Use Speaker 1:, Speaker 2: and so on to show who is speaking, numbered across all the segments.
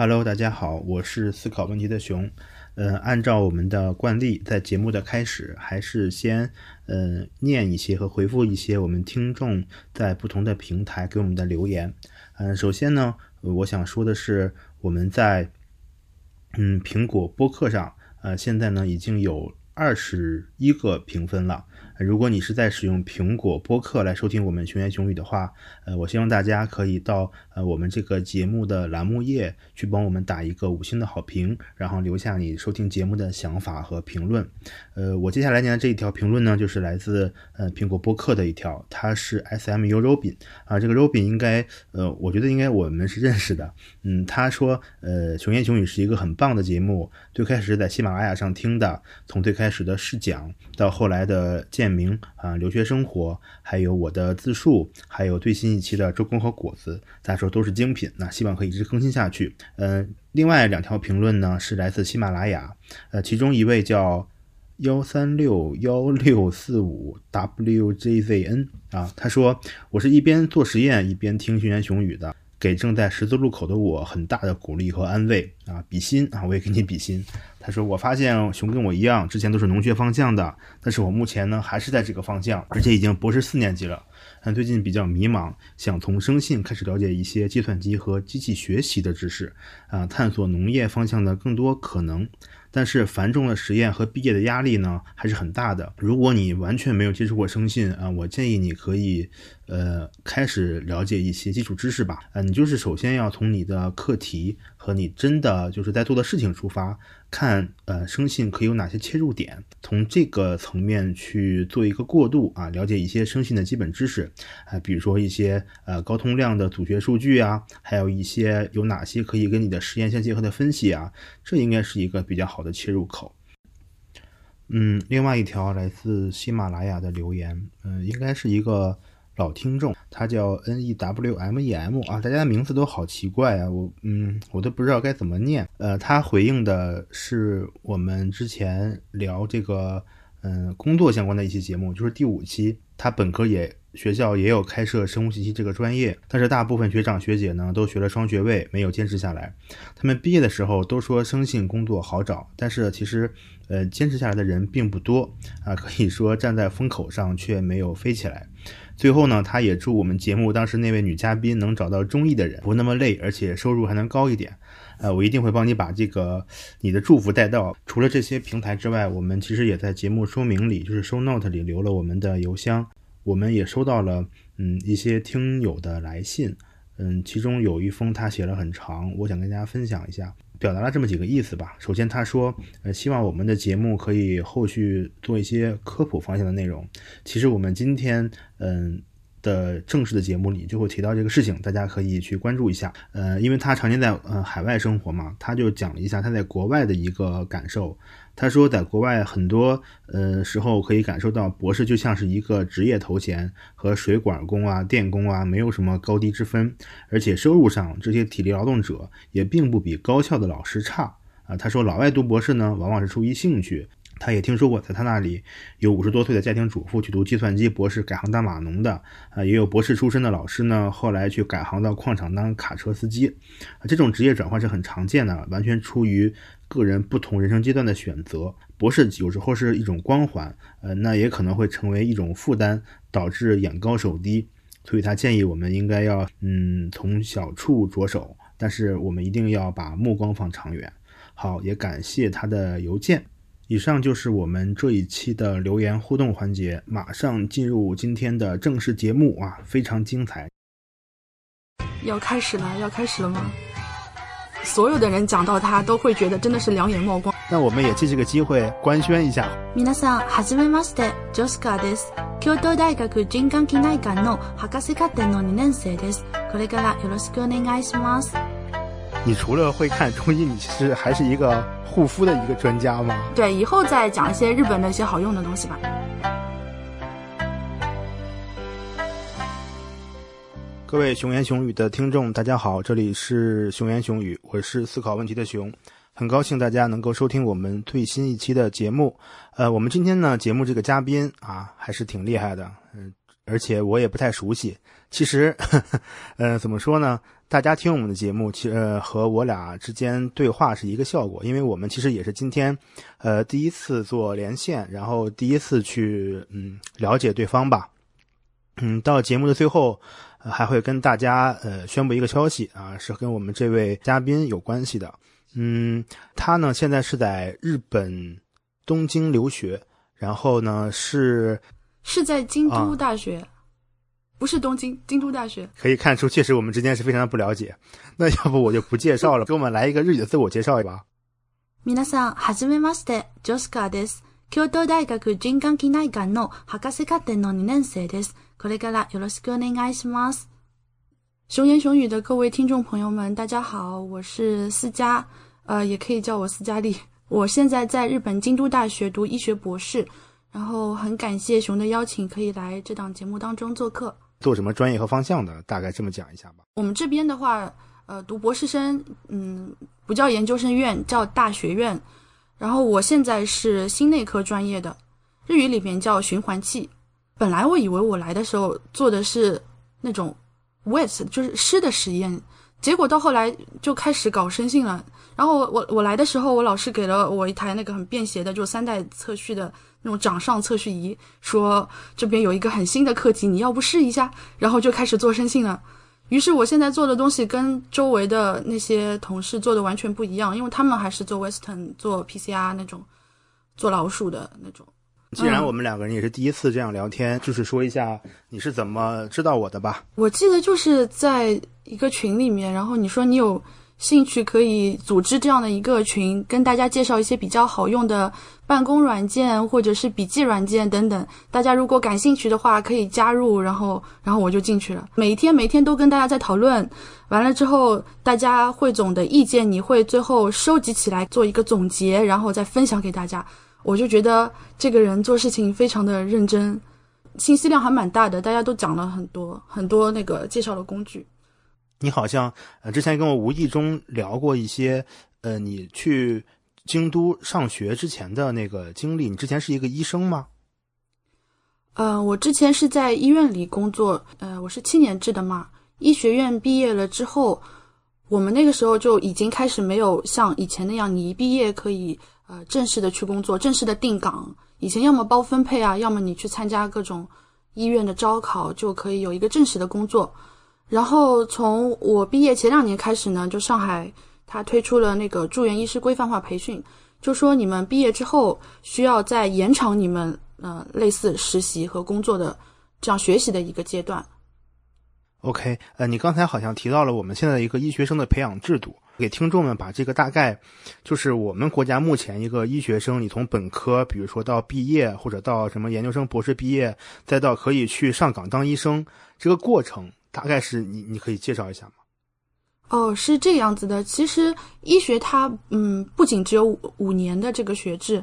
Speaker 1: Hello，大家好，我是思考问题的熊。呃，按照我们的惯例，在节目的开始，还是先呃念一些和回复一些我们听众在不同的平台给我们的留言。嗯，首先呢，我想说的是，我们在嗯苹果播客上，呃，现在呢已经有二十一个评分了。如果你是在使用苹果播客来收听我们熊言熊语的话，呃，我希望大家可以到呃我们这个节目的栏目页去帮我们打一个五星的好评，然后留下你收听节目的想法和评论。呃，我接下来念的这一条评论呢，就是来自呃苹果播客的一条，它是 S M U Robin 啊，这个 Robin 应该呃，我觉得应该我们是认识的。嗯，他说呃熊言熊语是一个很棒的节目，最开始在喜马拉雅上听的，从最开始的试讲到后来的见。名啊，留学生活，还有我的自述，还有最新一期的周公和果子，大家说都是精品，那希望可以一直更新下去。嗯，另外两条评论呢是来自喜马拉雅，呃，其中一位叫幺三六幺六四五 wjzn 啊，他说我是一边做实验一边听熊言熊语的。给正在十字路口的我很大的鼓励和安慰啊，比心啊，我也给你比心。他说：“我发现熊跟我一样，之前都是农学方向的，但是我目前呢还是在这个方向，而且已经博士四年级了。但最近比较迷茫，想从生信开始了解一些计算机和机器学习的知识啊，探索农业方向的更多可能。”但是繁重的实验和毕业的压力呢，还是很大的。如果你完全没有接触过生信啊，我建议你可以，呃，开始了解一些基础知识吧。啊，你就是首先要从你的课题和你真的就是在做的事情出发。看，呃，声信可以有哪些切入点？从这个层面去做一个过渡啊，了解一些声信的基本知识啊，比如说一些呃高通量的组学数据啊，还有一些有哪些可以跟你的实验相结合的分析啊，这应该是一个比较好的切入口。嗯，另外一条来自喜马拉雅的留言，嗯，应该是一个。老听众，他叫 N E W M E M 啊，大家的名字都好奇怪啊，我嗯，我都不知道该怎么念。呃，他回应的是我们之前聊这个嗯工作相关的一期节目，就是第五期。他本科也学校也有开设生物信息这个专业，但是大部分学长学姐呢都学了双学位，没有坚持下来。他们毕业的时候都说生信工作好找，但是其实呃坚持下来的人并不多啊，可以说站在风口上却没有飞起来。最后呢，他也祝我们节目当时那位女嘉宾能找到中意的人，不那么累，而且收入还能高一点。呃，我一定会帮你把这个你的祝福带到。除了这些平台之外，我们其实也在节目说明里，就是 show note 里留了我们的邮箱。我们也收到了嗯一些听友的来信，嗯，其中有一封他写了很长，我想跟大家分享一下。表达了这么几个意思吧。首先，他说，呃，希望我们的节目可以后续做一些科普方向的内容。其实我们今天，嗯的正式的节目里就会提到这个事情，大家可以去关注一下。呃，因为他常年在呃海外生活嘛，他就讲了一下他在国外的一个感受。他说，在国外很多呃时候可以感受到，博士就像是一个职业头衔，和水管工啊、电工啊没有什么高低之分，而且收入上这些体力劳动者也并不比高校的老师差啊。他说，老外读博士呢，往往是出于兴趣。他也听说过，在他那里有五十多岁的家庭主妇去读计算机博士，改行当码农的啊，也有博士出身的老师呢，后来去改行到矿场当卡车司机啊。这种职业转换是很常见的，完全出于。个人不同人生阶段的选择，博士有时候是一种光环，呃，那也可能会成为一种负担，导致眼高手低。所以他建议我们应该要，嗯，从小处着手，但是我们一定要把目光放长远。好，也感谢他的邮件。以上就是我们这一期的留言互动环节，马上进入今天的正式节目啊，非常精彩。
Speaker 2: 要开始了，要开始了吗？所有的人讲到他都会觉得真的是两眼冒光。
Speaker 1: 那我们也借这个機会官宣一下。
Speaker 3: 皆さん、はじめまして、ジョスカです。京都大学循環器内科の博士課程の2年生です。これからよろしくお願いします。
Speaker 1: 你除了会看中医，你其实还是一个护肤的一个专家吗？
Speaker 2: 对，以后再讲一些日本的一些好用的东西吧。
Speaker 1: 各位熊言熊语的听众，大家好，这里是熊言熊语，我是思考问题的熊，很高兴大家能够收听我们最新一期的节目。呃，我们今天呢，节目这个嘉宾啊，还是挺厉害的，嗯，而且我也不太熟悉。其实，呵 呵呃，怎么说呢？大家听我们的节目，其实、和我俩之间对话是一个效果，因为我们其实也是今天，呃，第一次做连线，然后第一次去嗯了解对方吧。嗯，到节目的最后，呃、还会跟大家呃宣布一个消息啊，是跟我们这位嘉宾有关系的。嗯，他呢现在是在日本东京留学，然后呢是
Speaker 2: 是在京
Speaker 1: 啊
Speaker 2: 都大学，不是东京，京都大学。
Speaker 1: 可以看出，确实我们之间是非常的不了解。那要不我就不介绍了，给我们来一个日语的自我介绍吧。
Speaker 3: 皆さん、はじめまして、ジョスカーです。京都大学人間機内館の博士課程の2年生です。 これからよろしくお願いします。
Speaker 2: 熊言熊语的各位听众朋友们，大家好，我是思佳，呃，也可以叫我斯嘉丽。我现在在日本京都大学读医学博士，然后很感谢熊的邀请，可以来这档节目当中做客。
Speaker 1: 做什么专业和方向的，大概这么讲一下吧。
Speaker 2: 我们这边的话，呃，读博士生，嗯，不叫研究生院，叫大学院。然后我现在是心内科专业的，日语里面叫循环器。 本来我以为我来的时候做的是那种 wet，就是湿的实验，结果到后来就开始搞生性了。然后我我我来的时候，我老师给了我一台那个很便携的，就三代测序的那种掌上测序仪，说这边有一个很新的课题，你要不试一下？然后就开始做生性了。于是我现在做的东西跟周围的那些同事做的完全不一样，因为他们还是做 Western、做 PCR 那种，做老鼠的那种。
Speaker 1: 既然我们两个人也是第一次这样聊天，就是说一下你是怎么知道我的吧。
Speaker 2: 我记得就是在一个群里面，然后你说你有兴趣可以组织这样的一个群，跟大家介绍一些比较好用的办公软件或者是笔记软件等等。大家如果感兴趣的话，可以加入，然后然后我就进去了。每一天每天都跟大家在讨论，完了之后大家汇总的意见，你会最后收集起来做一个总结，然后再分享给大家。我就觉得这个人做事情非常的认真，信息量还蛮大的，大家都讲了很多很多那个介绍的工具。
Speaker 1: 你好像呃之前跟我无意中聊过一些呃你去京都上学之前的那个经历。你之前是一个医生吗？
Speaker 2: 呃，我之前是在医院里工作，呃，我是七年制的嘛。医学院毕业了之后，我们那个时候就已经开始没有像以前那样，你一毕业可以呃正式的去工作，正式的定岗。以前要么包分配啊，要么你去参加各种医院的招考，就可以有一个正式的工作。然后从我毕业前两年开始呢，就上海它推出了那个住院医师规范化培训，就说你们毕业之后需要再延长你们呃类似实习和工作的这样学习的一个阶段。
Speaker 1: OK，呃，你刚才好像提到了我们现在一个医学生的培养制度，给听众们把这个大概就是我们国家目前一个医学生，你从本科，比如说到毕业，或者到什么研究生、博士毕业，再到可以去上岗当医生，这个过程大概是你你可以介绍一下吗？
Speaker 2: 哦，是这样子的。其实医学它嗯不仅只有五年的这个学制，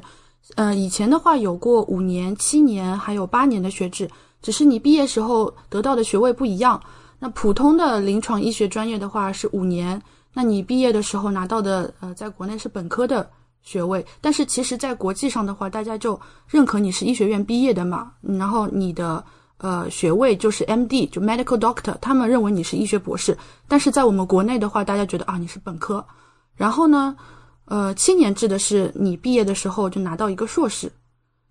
Speaker 2: 呃，以前的话有过五年、七年还有八年的学制，只是你毕业时候得到的学位不一样。那普通的临床医学专业的话是五年，那你毕业的时候拿到的呃，在国内是本科的学位，但是其实在国际上的话，大家就认可你是医学院毕业的嘛，然后你的呃学位就是 MD，就 Medical Doctor，他们认为你是医学博士，但是在我们国内的话，大家觉得啊你是本科，然后呢，呃七年制的是你毕业的时候就拿到一个硕士。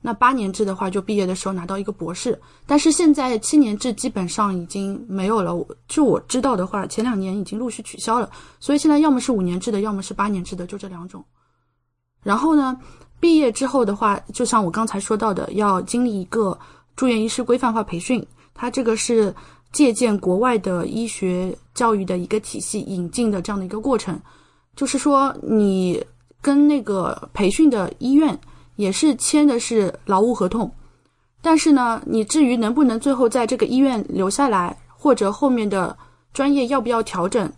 Speaker 2: 那八年制的话，就毕业的时候拿到一个博士，但是现在七年制基本上已经没有了。我就我知道的话，前两年已经陆续取消了，所以现在要么是五年制的，要么是八年制的，就这两种。然后呢，毕业之后的话，就像我刚才说到的，要经历一个住院医师规范化培训，它这个是借鉴国外的医学教育的一个体系引进的这样的一个过程，就是说你跟那个培训的医院。也是签的是劳务合同，但是呢，你至于能不能最后在这个医院留下来，或者后面的专业要不要调整，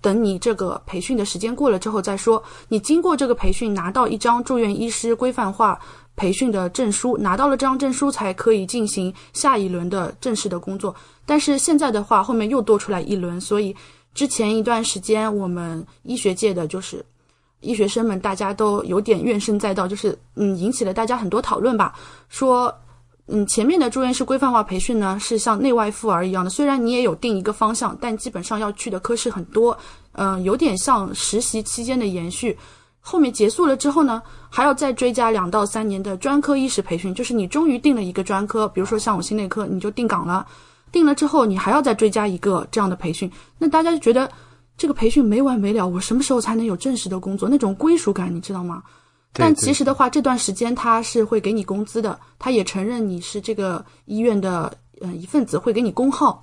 Speaker 2: 等你这个培训的时间过了之后再说。你经过这个培训，拿到一张住院医师规范化培训的证书，拿到了这张证书才可以进行下一轮的正式的工作。但是现在的话，后面又多出来一轮，所以之前一段时间我们医学界的就是。医学生们大家都有点怨声载道，就是嗯，引起了大家很多讨论吧。说嗯，前面的住院师规范化培训呢，是像内外妇儿一样的，虽然你也有定一个方向，但基本上要去的科室很多，嗯，有点像实习期间的延续。后面结束了之后呢，还要再追加两到三年的专科医师培训，就是你终于定了一个专科，比如说像我心内科，你就定岗了，定了之后你还要再追加一个这样的培训，那大家就觉得这个培训没完没了，我什么时候才能有正式的工作？那种归属感，你知道吗？但其实的话，这段时间他是会给你工资的，他也承认你是这个医院的呃一份子，会给你工号。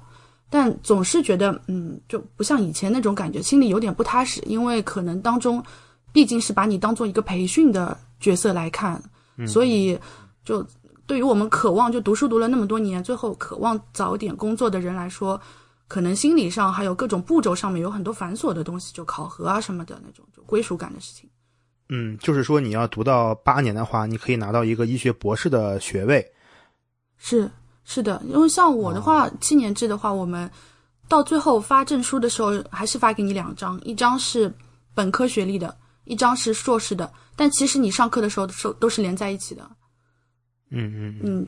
Speaker 2: 但总是觉得，嗯，就不像以前那种感觉，心里有点不踏实，因为可能当中毕竟是把你当做一个培训的角色来看，所以就对于我们渴望就读书读了那么多年，最后渴望早点工作的人来说，可能心理上还有各种步骤上面有很多繁琐的东西，就考核啊什么的那种，就归属感的事情。
Speaker 1: 嗯，就是说你要读到八年的话，你可以拿到一个医学博士的学位。
Speaker 2: 是是的，因为像我的话，七年制的话，我们到最后发证书的时候，还是发给你两张，一张是本科学历的，一张是硕士的。但其实你上课的时候，都都是连在一起的。
Speaker 1: 嗯嗯
Speaker 2: 嗯，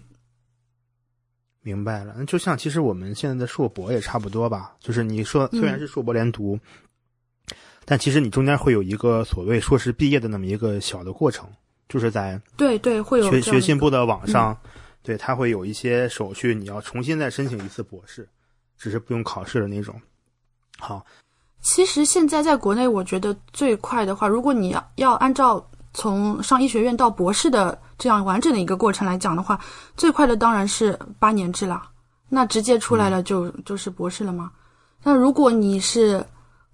Speaker 1: 明白了。那就像其实我们现在的硕博也差不多吧，就是你说虽然是硕博连读。但其实你中间会有一个所谓硕士毕业的那么一个小的过程，就是在
Speaker 2: 对对会有
Speaker 1: 学学信部的网上，对它会有一些手续，你要重新再申请一次博士，只是不用考试的那种。好，
Speaker 2: 其实现在在国内，我觉得最快的话，如果你要要按照从上医学院到博士的这样完整的一个过程来讲的话，最快的当然是八年制了，那直接出来了就就是博士了吗？那如果你是。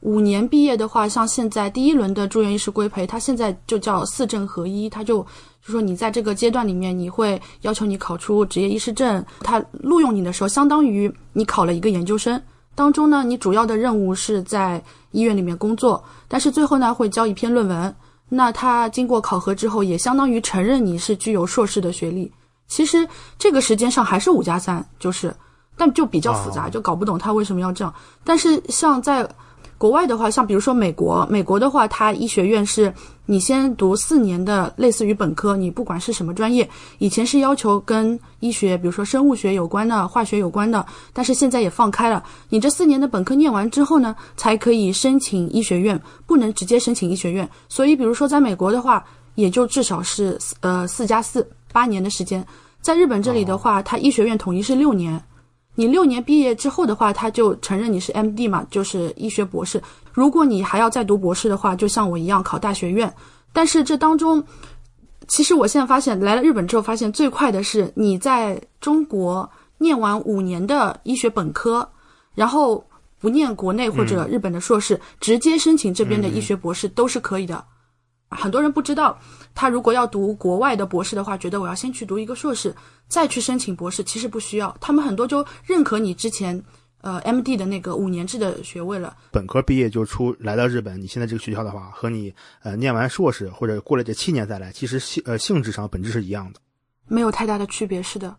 Speaker 2: 五年毕业的话，像现在第一轮的住院医师规培，它现在就叫四证合一，它就就说你在这个阶段里面，你会要求你考出执业医师证，他录用你的时候，相当于你考了一个研究生。当中呢，你主要的任务是在医院里面工作，但是最后呢会交一篇论文。那他经过考核之后，也相当于承认你是具有硕士的学历。其实这个时间上还是五加三，就是，但就比较复杂，就搞不懂他为什么要这样。但是像在国外的话，像比如说美国，美国的话，它医学院是你先读四年的，类似于本科，你不管是什么专业，以前是要求跟医学，比如说生物学有关的、化学有关的，但是现在也放开了，你这四年的本科念完之后呢，才可以申请医学院，不能直接申请医学院。所以，比如说在美国的话，也就至少是呃四加四八年的时间，在日本这里的话，它医学院统一是六年。你六年毕业之后的话，他就承认你是 M.D. 嘛，就是医学博士。如果你还要再读博士的话，就像我一样考大学院。但是这当中，其实我现在发现来了日本之后，发现最快的是你在中国念完五年的医学本科，然后不念国内或者日本的硕士，直接申请这边的医学博士都是可以的。很多人不知道，他如果要读国外的博士的话，觉得我要先去读一个硕士，再去申请博士，其实不需要。他们很多就认可你之前，呃，M.D. 的那个五年制的学位了。
Speaker 1: 本科毕业就出来到日本，你现在这个学校的话，和你呃念完硕士或者过了这七年再来，其实性呃性质上本质是一样的，
Speaker 2: 没有太大的区别。是的。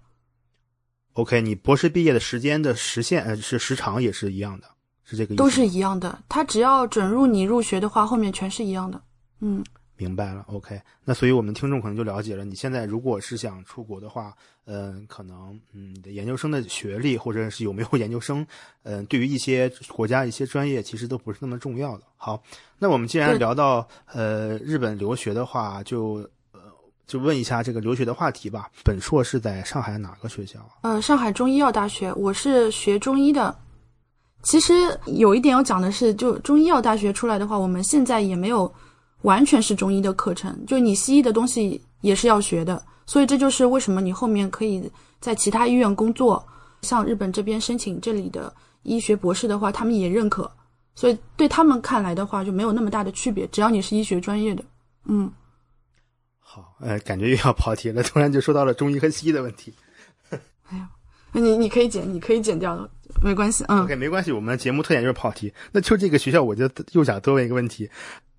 Speaker 1: OK，你博士毕业的时间的时限呃是时长也是一样的，是这个意思。
Speaker 2: 都是一样的，他只要准入你入学的话，后面全是一样的。嗯。
Speaker 1: 明白了，OK，那所以我们听众可能就了解了。你现在如果是想出国的话，嗯，可能嗯，你的研究生的学历或者是有没有研究生，嗯，对于一些国家一些专业其实都不是那么重要的。好，那我们既然聊到呃日本留学的话，就呃就问一下这个留学的话题吧。本硕是在上海哪个学校？
Speaker 2: 呃，上海中医药大学，我是学中医的。其实有一点要讲的是，就中医药大学出来的话，我们现在也没有。完全是中医的课程，就你西医的东西也是要学的，所以这就是为什么你后面可以在其他医院工作，像日本这边申请这里的医学博士的话，他们也认可，所以对他们看来的话就没有那么大的区别，只要你是医学专业的，嗯。
Speaker 1: 好，呃，感觉又要跑题了，突然就说到了中医和西医的问题。
Speaker 2: 哎呀，你你可以剪，你可以剪掉的，没关系，嗯。
Speaker 1: OK，没关系，我们的节目特点就是跑题。那就这个学校，我就又想多问一个问题。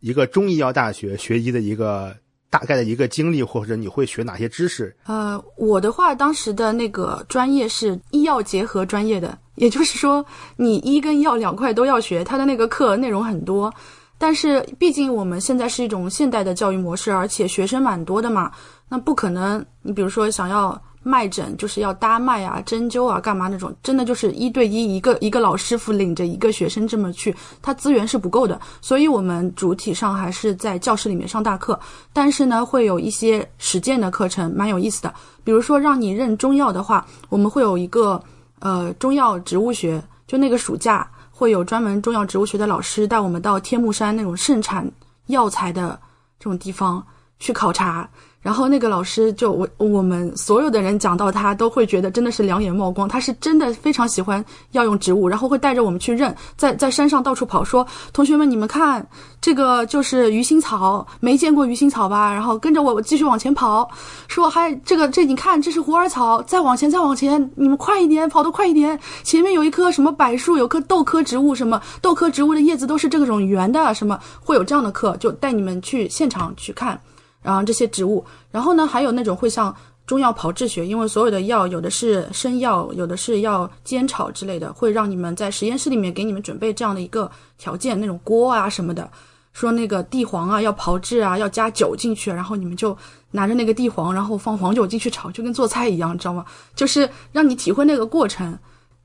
Speaker 1: 一个中医药大学学医的一个大概的一个经历，或者你会学哪些知识？
Speaker 2: 呃，我的话，当时的那个专业是医药结合专业的，也就是说，你医跟药两块都要学。它的那个课内容很多，但是毕竟我们现在是一种现代的教育模式，而且学生蛮多的嘛，那不可能。你比如说想要脉诊，就是要搭脉啊、针灸啊、干嘛那种，真的就是一对一，一个一个老师傅领着一个学生这么去，他资源是不够的，所以我们主体上还是在教室里面上大课，但是呢，会有一些实践的课程，蛮有意思的。比如说让你认中药的话，我们会有一个呃中药植物学，就那个暑假会有专门中药植物学的老师带我们到天目山那种盛产药材的这种地方去考察。然后那个老师就我我们所有的人讲到他都会觉得真的是两眼冒光，他是真的非常喜欢药用植物，然后会带着我们去认，在在山上到处跑，说同学们你们看这个就是鱼腥草，没见过鱼腥草吧？然后跟着我继续往前跑，说还这个这你看这是虎耳草，再往前再往前，你们快一点，跑得快一点，前面有一棵什么柏树，有棵豆科植物，什么豆科植物的叶子都是这种圆的，什么会有这样的课，就带你们去现场去看。然后这些植物，然后呢，还有那种会像中药炮制学，因为所有的药有的是生药，有的是要煎炒之类的，会让你们在实验室里面给你们准备这样的一个条件，那种锅啊什么的，说那个地黄啊要炮制啊，要加酒进去，然后你们就拿着那个地黄，然后放黄酒进去炒，就跟做菜一样，知道吗？就是让你体会那个过程。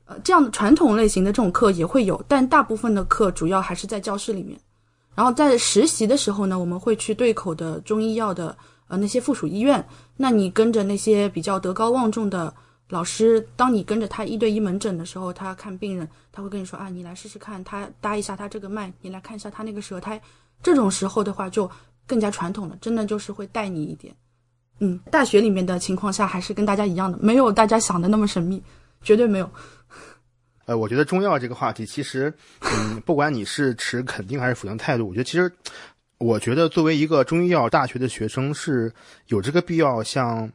Speaker 2: 呃，这样的传统类型的这种课也会有，但大部分的课主要还是在教室里面。然后在实习的时候呢，我们会去对口的中医药的呃那些附属医院。那你跟着那些比较德高望重的老师，当你跟着他一对一门诊的时候，他看病人，他会跟你说啊，你来试试看，他搭一下他这个脉，你来看一下他那个舌苔。这种时候的话，就更加传统了，真的就是会带你一点。嗯，大学里面的情况下还是跟大家一样的，没有大家想的那么神秘，绝对没有。
Speaker 1: 呃，我觉得中药这个话题，其实，嗯，不管你是持肯定还是否定态度，我觉得其实，我觉得作为一个中医药大学的学生，是有这个必要向，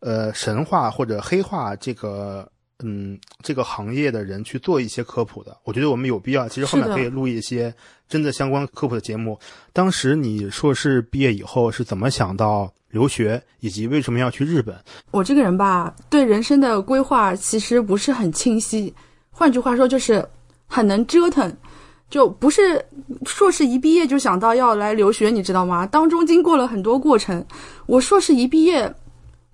Speaker 1: 呃，神话或者黑化这个，嗯，这个行业的人去做一些科普的。我觉得我们有必要，其实后面可以录一些真的相关科普的节目。当时你硕士毕业以后是怎么想到留学，以及为什么要去日本？
Speaker 2: 我这个人吧，对人生的规划其实不是很清晰。换句话说，就是很能折腾，就不是硕士一毕业就想到要来留学，你知道吗？当中经过了很多过程。我硕士一毕业，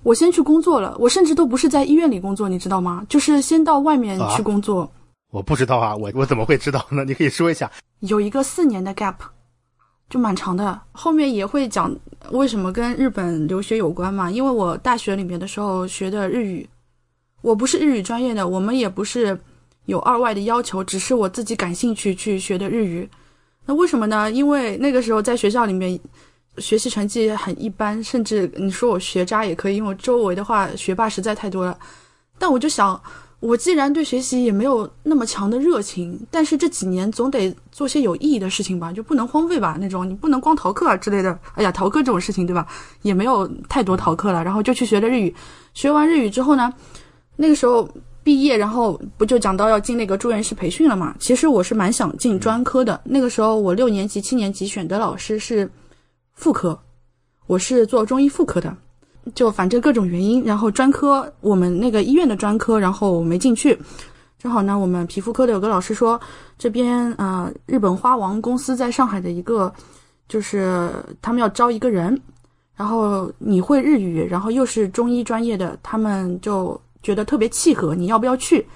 Speaker 2: 我先去工作了，我甚至都不是在医院里工作，你知道吗？就是先到外面去工作。
Speaker 1: 我不知道啊，我我怎么会知道呢？你可以说一下。
Speaker 2: 有一个四年的 gap，就蛮长的。后面也会讲为什么跟日本留学有关嘛？因为我大学里面的时候学的日语，我不是日语专业的，我们也不是。有二外的要求，只是我自己感兴趣去学的日语。那为什么呢？因为那个时候在学校里面学习成绩很一般，甚至你说我学渣也可以，因为周围的话学霸实在太多了。但我就想，我既然对学习也没有那么强的热情，但是这几年总得做些有意义的事情吧，就不能荒废吧？那种你不能光逃课啊之类的。哎呀，逃课这种事情，对吧？也没有太多逃课了，然后就去学了日语。学完日语之后呢，那个时候。毕业，然后不就讲到要进那个住院师培训了嘛？其实我是蛮想进专科的。那个时候我六年级、七年级选的老师是妇科，我是做中医妇科的。就反正各种原因，然后专科我们那个医院的专科，然后没进去。正好呢，我们皮肤科的有个老师说，这边啊，日本花王公司在上海的一个，就是他们要招一个人，然后你会日语，然后又是中医专业的，他们就。觉得特别契合，你要不要去？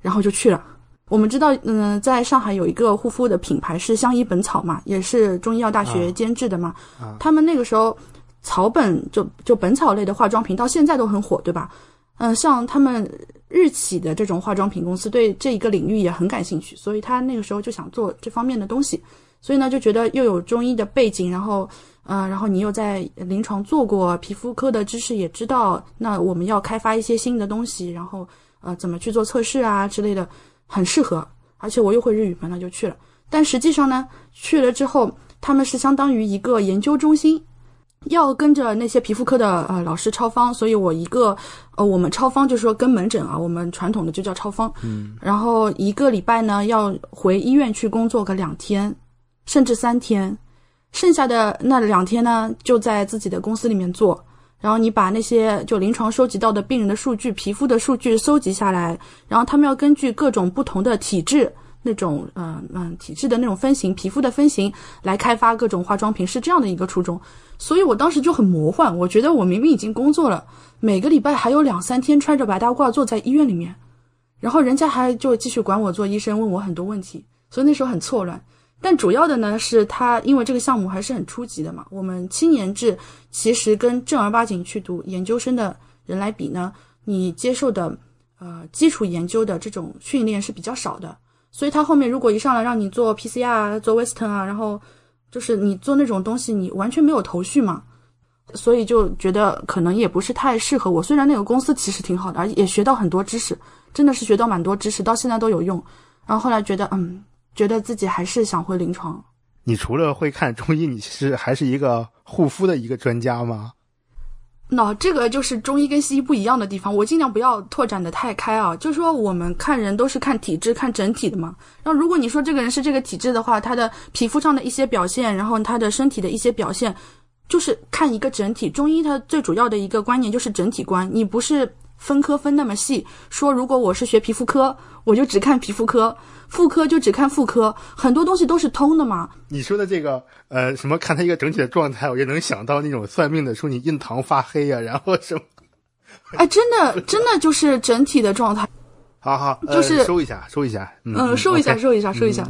Speaker 2: 然后就去了。我们知道，嗯，在上海有一个护肤的品牌是相宜本草嘛，也是中医药大学监制的嘛。他们那个时候草本就就本草类的化妆品到现在都很火，对吧？嗯，像他们日企的这种化妆品公司对这一个领域也很感兴趣，所以他那个时候就想做这方面的东西。所以呢，就觉得又有中医的背景，然后。嗯，然后你又在临床做过皮肤科的知识，也知道那我们要开发一些新的东西，然后呃怎么去做测试啊之类的，很适合。而且我又会日语嘛，那就去了。但实际上呢，去了之后，他们是相当于一个研究中心，要跟着那些皮肤科的呃老师抄方，所以我一个呃我们抄方就是说跟门诊啊，我们传统的就叫抄方。嗯。然后一个礼拜呢要回医院去工作个两天，甚至三天。剩下的那两天呢，就在自己的公司里面做。然后你把那些就临床收集到的病人的数据、皮肤的数据收集下来，然后他们要根据各种不同的体质，那种嗯嗯体质的那种分型、皮肤的分型来开发各种化妆品，是这样的一个初衷。所以我当时就很魔幻，我觉得我明明已经工作了，每个礼拜还有两三天穿着白大褂坐在医院里面，然后人家还就继续管我做医生，问我很多问题，所以那时候很错乱。但主要的呢是他，因为这个项目还是很初级的嘛，我们青年制其实跟正儿八经去读研究生的人来比呢，你接受的呃基础研究的这种训练是比较少的，所以他后面如果一上来让你做 PCR、做 Western 啊，然后就是你做那种东西，你完全没有头绪嘛，所以就觉得可能也不是太适合我。虽然那个公司其实挺好的，而也学到很多知识，真的是学到蛮多知识，到现在都有用。然后后来觉得嗯。觉得自己还是想回临床。
Speaker 1: 你除了会看中医，你是还是一个护肤的一个专家吗？
Speaker 2: 那这个就是中医跟西医不一样的地方。我尽量不要拓展的太开啊，就是说我们看人都是看体质、看整体的嘛。然后如果你说这个人是这个体质的话，他的皮肤上的一些表现，然后他的身体的一些表现，就是看一个整体。中医它最主要的一个观念就是整体观，你不是分科分那么细。说如果我是学皮肤科，我就只看皮肤科。妇科就只看妇科，很多东西都是通的嘛。
Speaker 1: 你说的这个，呃，什么看他一个整体的状态，我也能想到那种算命的说你印堂发黑呀，然后什么。
Speaker 2: 哎，真的，真的就是整体的状态。
Speaker 1: 好好，
Speaker 2: 就是
Speaker 1: 收一下，收一下，
Speaker 2: 嗯，收一下，收一下，收一下。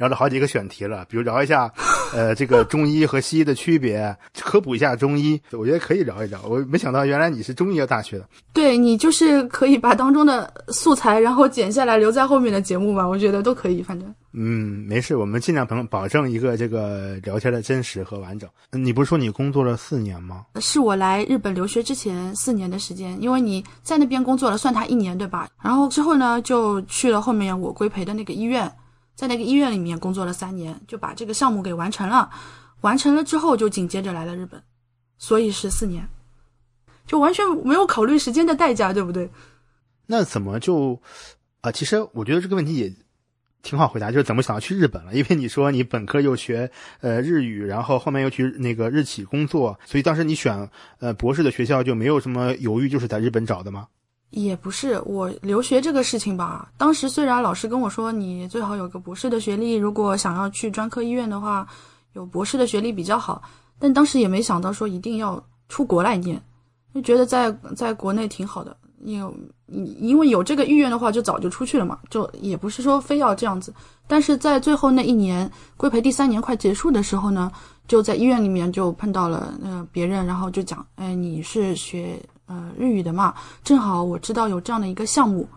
Speaker 1: 聊了好几个选题了，比如聊一下，呃，这个中医和西医的区别，科普一下中医，我觉得可以聊一聊。我没想到原来你是中医大学的，
Speaker 2: 对你就是可以把当中的素材然后剪下来留在后面的节目吧，我觉得都可以，反正。
Speaker 1: 嗯，没事，我们尽量保保证一个这个聊天的真实和完整。你不是说你工作了四年吗？
Speaker 2: 是我来日本留学之前四年的时间，因为你在那边工作了，算他一年对吧？然后之后呢，就去了后面我规培的那个医院。在那个医院里面工作了三年，就把这个项目给完成了。完成了之后，就紧接着来了日本，所以是四年，就完全没有考虑时间的代价，对不对？
Speaker 1: 那怎么就啊？其实我觉得这个问题也挺好回答，就是怎么想要去日本了？因为你说你本科又学呃日语，然后后面又去那个日企工作，所以当时你选呃博士的学校就没有什么犹豫，就是在日本找的吗？
Speaker 2: 也不是我留学这个事情吧。当时虽然老师跟我说，你最好有个博士的学历，如果想要去专科医院的话，有博士的学历比较好。但当时也没想到说一定要出国来念，就觉得在在国内挺好的。因为因为有这个意愿的话，就早就出去了嘛，就也不是说非要这样子。但是在最后那一年规培第三年快结束的时候呢，就在医院里面就碰到了呃别人，然后就讲，哎，你是学。呃，日语的嘛，正好我知道有这样的一个项目，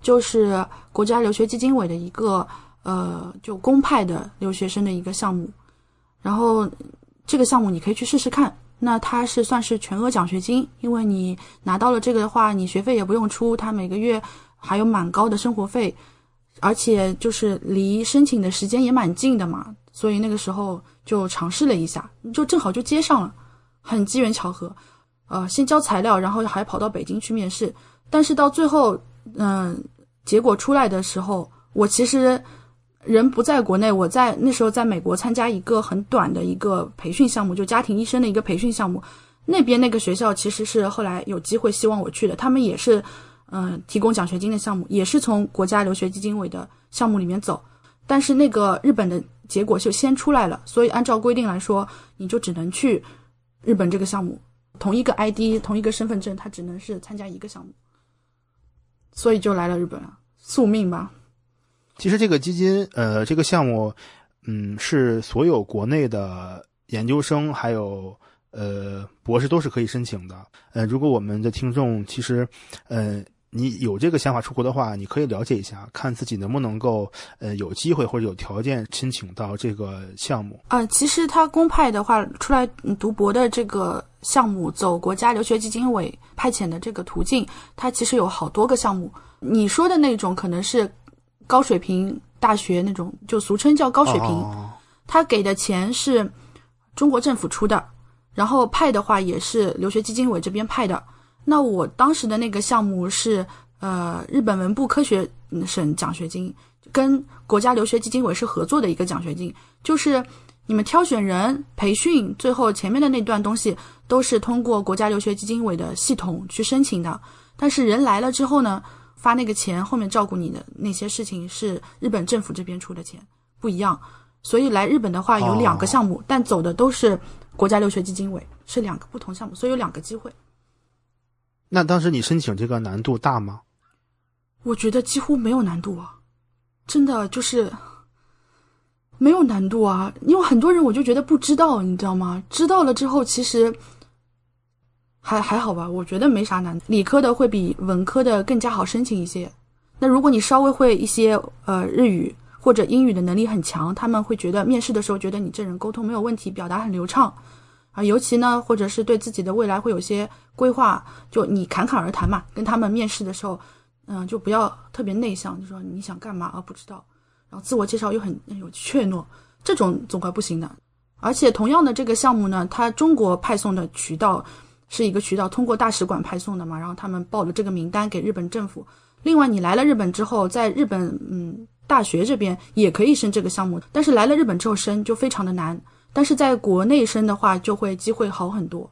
Speaker 2: 就是国家留学基金委的一个呃，就公派的留学生的一个项目。然后这个项目你可以去试试看。那它是算是全额奖学金，因为你拿到了这个的话，你学费也不用出，它每个月还有蛮高的生活费，而且就是离申请的时间也蛮近的嘛，所以那个时候就尝试了一下，就正好就接上了，很机缘巧合。呃，先交材料，然后还跑到北京去面试，但是到最后，嗯，结果出来的时候，我其实人不在国内，我在那时候在美国参加一个很短的一个培训项目，就家庭医生的一个培训项目。那边那个学校其实是后来有机会希望我去的，他们也是，嗯，提供奖学金的项目，也是从国家留学基金委的项目里面走，但是那个日本的结果就先出来了，所以按照规定来说，你就只能去日本这个项目。同一个 ID，同一个身份证，他只能是参加一个项目，所以就来了日本了，宿命吧。
Speaker 1: 其实这个基金，呃，这个项目，嗯，是所有国内的研究生还有呃博士都是可以申请的。呃，如果我们的听众其实，呃。你有这个想法出国的话，你可以了解一下，看自己能不能够，呃，有机会或者有条件申请到这个项目
Speaker 2: 啊。其实他公派的话，出来读博的这个项目，走国家留学基金委派遣的这个途径，它其实有好多个项目。你说的那种可能是高水平大学那种，就俗称叫高水平，他给的钱是中国政府出的，然后派的话也是留学基金委这边派的。那我当时的那个项目是，呃，日本文部科学省奖学金，跟国家留学基金委是合作的一个奖学金，就是你们挑选人、培训，最后前面的那段东西都是通过国家留学基金委的系统去申请的。但是人来了之后呢，发那个钱，后面照顾你的那些事情是日本政府这边出的钱，不一样。所以来日本的话有两个项目，但走的都是国家留学基金委，是两个不同项目，所以有两个机会。
Speaker 1: 那当时你申请这个难度大吗？
Speaker 2: 我觉得几乎没有难度啊，真的就是没有难度啊。因为很多人我就觉得不知道，你知道吗？知道了之后，其实还还好吧，我觉得没啥难。理科的会比文科的更加好申请一些。那如果你稍微会一些呃日语或者英语的能力很强，他们会觉得面试的时候觉得你这人沟通没有问题，表达很流畅啊。尤其呢，或者是对自己的未来会有些规划，就你侃侃而谈嘛，跟他们面试的时候。嗯，就不要特别内向，就说你想干嘛而不知道，然后自我介绍又很有怯懦，这种总归不行的。而且同样的这个项目呢，它中国派送的渠道是一个渠道，通过大使馆派送的嘛，然后他们报了这个名单给日本政府。另外，你来了日本之后，在日本嗯大学这边也可以申这个项目，但是来了日本之后申就非常的难。但是在国内申的话，就会机会好很多。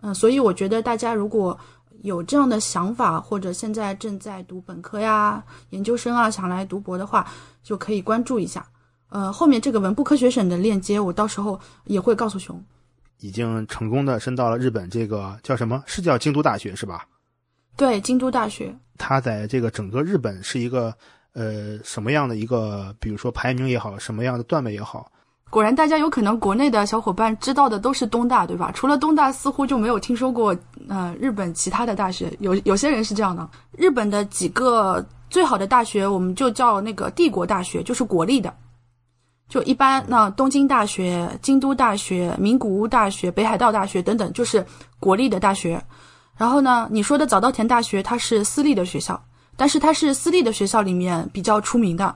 Speaker 2: 嗯，所以我觉得大家如果。有这样的想法，或者现在正在读本科呀、研究生啊，想来读博的话，就可以关注一下。呃，后面这个文部科学省的链接，我到时候也会告诉熊。
Speaker 1: 已经成功的升到了日本，这个叫什么？是叫京都大学是吧？
Speaker 2: 对，京都大学。
Speaker 1: 它在这个整个日本是一个呃什么样的一个，比如说排名也好，什么样的段位也好。
Speaker 2: 果然，大家有可能国内的小伙伴知道的都是东大，对吧？除了东大，似乎就没有听说过呃日本其他的大学。有有些人是这样的，日本的几个最好的大学，我们就叫那个帝国大学，就是国立的。就一般那东京大学、京都大学、名古屋大学、北海道大学等等，就是国立的大学。然后呢，你说的早稻田大学，它是私立的学校，但是它是私立的学校里面比较出名的。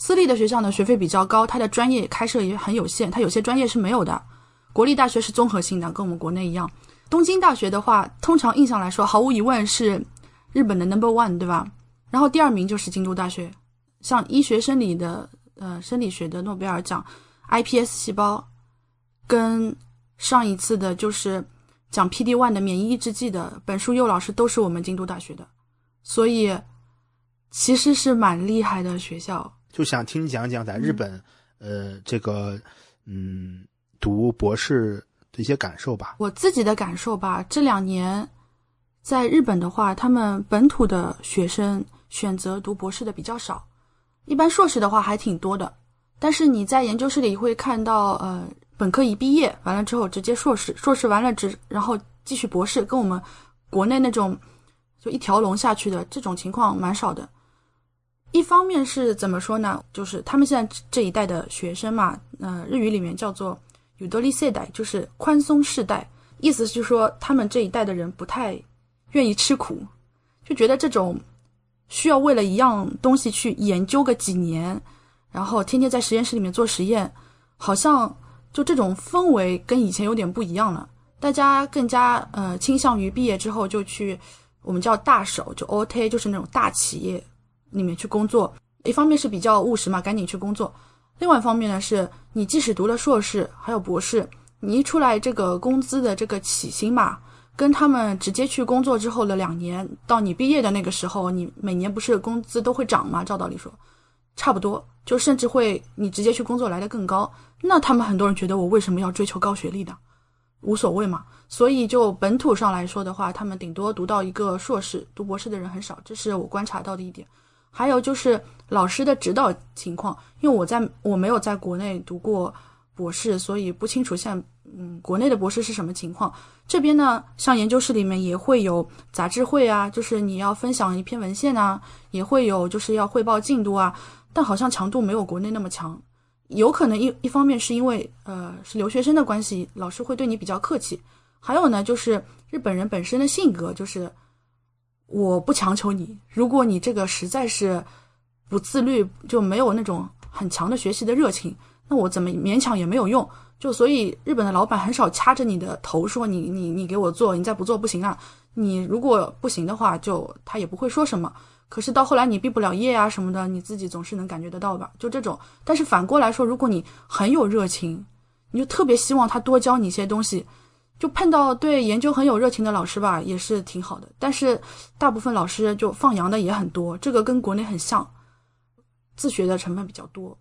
Speaker 2: 私立的学校呢，学费比较高，它的专业开设也很有限，它有些专业是没有的。国立大学是综合性的，跟我们国内一样。东京大学的话，通常印象来说，毫无疑问是日本的 number one，对吧？然后第二名就是京都大学。像医学生理的，呃，生理学的诺贝尔奖，iPS 细胞，跟上一次的就是讲 PD one 的免疫抑制剂的本书佑老师，都是我们京都大学的，所以其实是蛮厉害的学校。
Speaker 1: 就想听你讲讲在日本，呃，这个，嗯，读博士的一些感受吧。
Speaker 2: 我自己的感受吧，这两年在日本的话，他们本土的学生选择读博士的比较少，一般硕士的话还挺多的。但是你在研究室里会看到，呃，本科一毕业完了之后直接硕士，硕士完了直然后继续博士，跟我们国内那种就一条龙下去的这种情况蛮少的。一方面是怎么说呢？就是他们现在这一代的学生嘛，呃，日语里面叫做“有多利世代”，就是宽松世代，意思是说他们这一代的人不太愿意吃苦，就觉得这种需要为了一样东西去研究个几年，然后天天在实验室里面做实验，好像就这种氛围跟以前有点不一样了。大家更加呃倾向于毕业之后就去我们叫大手，就 OT，就是那种大企业。里面去工作，一方面是比较务实嘛，赶紧去工作；另外一方面呢，是你即使读了硕士，还有博士，你一出来这个工资的这个起薪嘛，跟他们直接去工作之后的两年到你毕业的那个时候，你每年不是工资都会涨吗？照道理说，差不多，就甚至会你直接去工作来的更高。那他们很多人觉得我为什么要追求高学历的？无所谓嘛。所以就本土上来说的话，他们顶多读到一个硕士，读博士的人很少，这是我观察到的一点。还有就是老师的指导情况，因为我在我没有在国内读过博士，所以不清楚现在嗯国内的博士是什么情况。这边呢，像研究室里面也会有杂志会啊，就是你要分享一篇文献啊，也会有就是要汇报进度啊，但好像强度没有国内那么强。有可能一一方面是因为呃是留学生的关系，老师会对你比较客气，还有呢就是日本人本身的性格就是。我不强求你，如果你这个实在是不自律，就没有那种很强的学习的热情，那我怎么勉强也没有用。就所以日本的老板很少掐着你的头说你你你给我做，你再不做不行啊。你如果不行的话，就他也不会说什么。可是到后来你毕不了业啊什么的，你自己总是能感觉得到吧？就这种。但是反过来说，如果你很有热情，你就特别希望他多教你一些东西，就碰到对研究很有热情的老师吧，也是挺好的。但是大部分老师就放羊的也很多，这个跟国内很像，自学的成分比较多，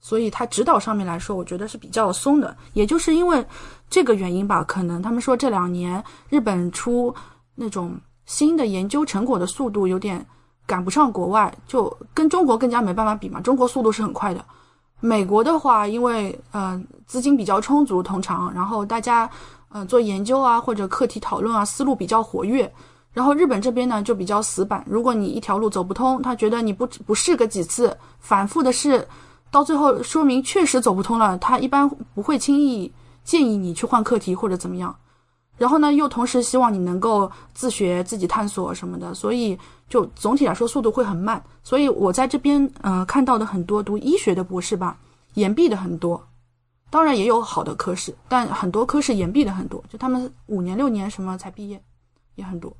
Speaker 2: 所以他指导上面来说，我觉得是比较松的。也就是因为这个原因吧，可能他们说这两年日本出那种新的研究成果的速度有点赶不上国外，就跟中国更加没办法比嘛。中国速度是很快的，美国的话，因为呃资金比较充足，通常然后大家。嗯，做研究啊，或者课题讨论啊，思路比较活跃。然后日本这边呢就比较死板，如果你一条路走不通，他觉得你不不试个几次，反复的试，到最后说明确实走不通了，他一般不会轻易建议你去换课题或者怎么样。然后呢，又同时希望你能够自学、自己探索什么的，所以就总体来说速度会很慢。所以我在这边呃看到的很多读医学的博士吧，延毕的很多。当然也有好的科室，但很多科室延毕的很多，就他们五年六年什么才毕业，也很多。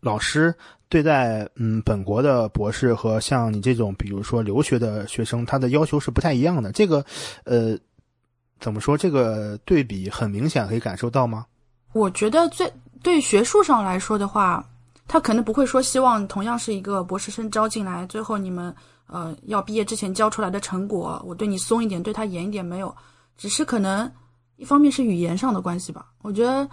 Speaker 1: 老师对待嗯本国的博士和像你这种比如说留学的学生，他的要求是不太一样的。这个呃怎么说？这个对比很明显，可以感受到吗？
Speaker 2: 我觉得最对学术上来说的话，他可能不会说希望同样是一个博士生招进来，最后你们呃要毕业之前交出来的成果，我对你松一点，对他严一点，没有。只是可能一方面是语言上的关系吧，我觉得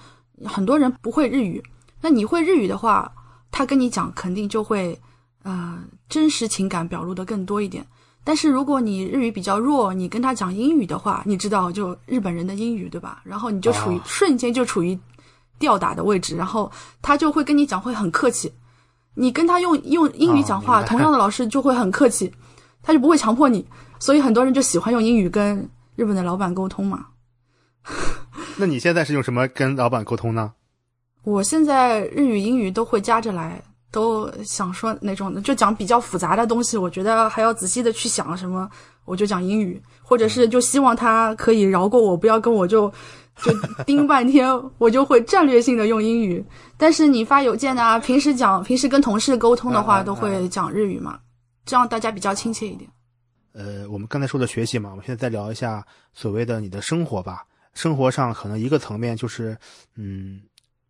Speaker 2: 很多人不会日语，那你会日语的话，他跟你讲肯定就会，呃，真实情感表露的更多一点。但是如果你日语比较弱，你跟他讲英语的话，你知道就日本人的英语对吧？然后你就处于瞬间就处于吊打的位置，然后他就会跟你讲会很客气，你跟他用用英语讲话，同样的老师就会很客气，他就不会强迫你，所以很多人就喜欢用英语跟。日本的老板沟通嘛？
Speaker 1: 那你现在是用什么跟老板沟通呢？
Speaker 2: 我现在日语、英语都会加着来，都想说那种就讲比较复杂的东西，我觉得还要仔细的去想什么，我就讲英语，或者是就希望他可以饶过我，不要跟我就 就盯半天，我就会战略性的用英语。但是你发邮件啊，平时讲平时跟同事沟通的话，都会讲日语嘛，这样大家比较亲切一点。
Speaker 1: 呃，我们刚才说的学习嘛，我们现在再聊一下所谓的你的生活吧。生活上可能一个层面就是，嗯，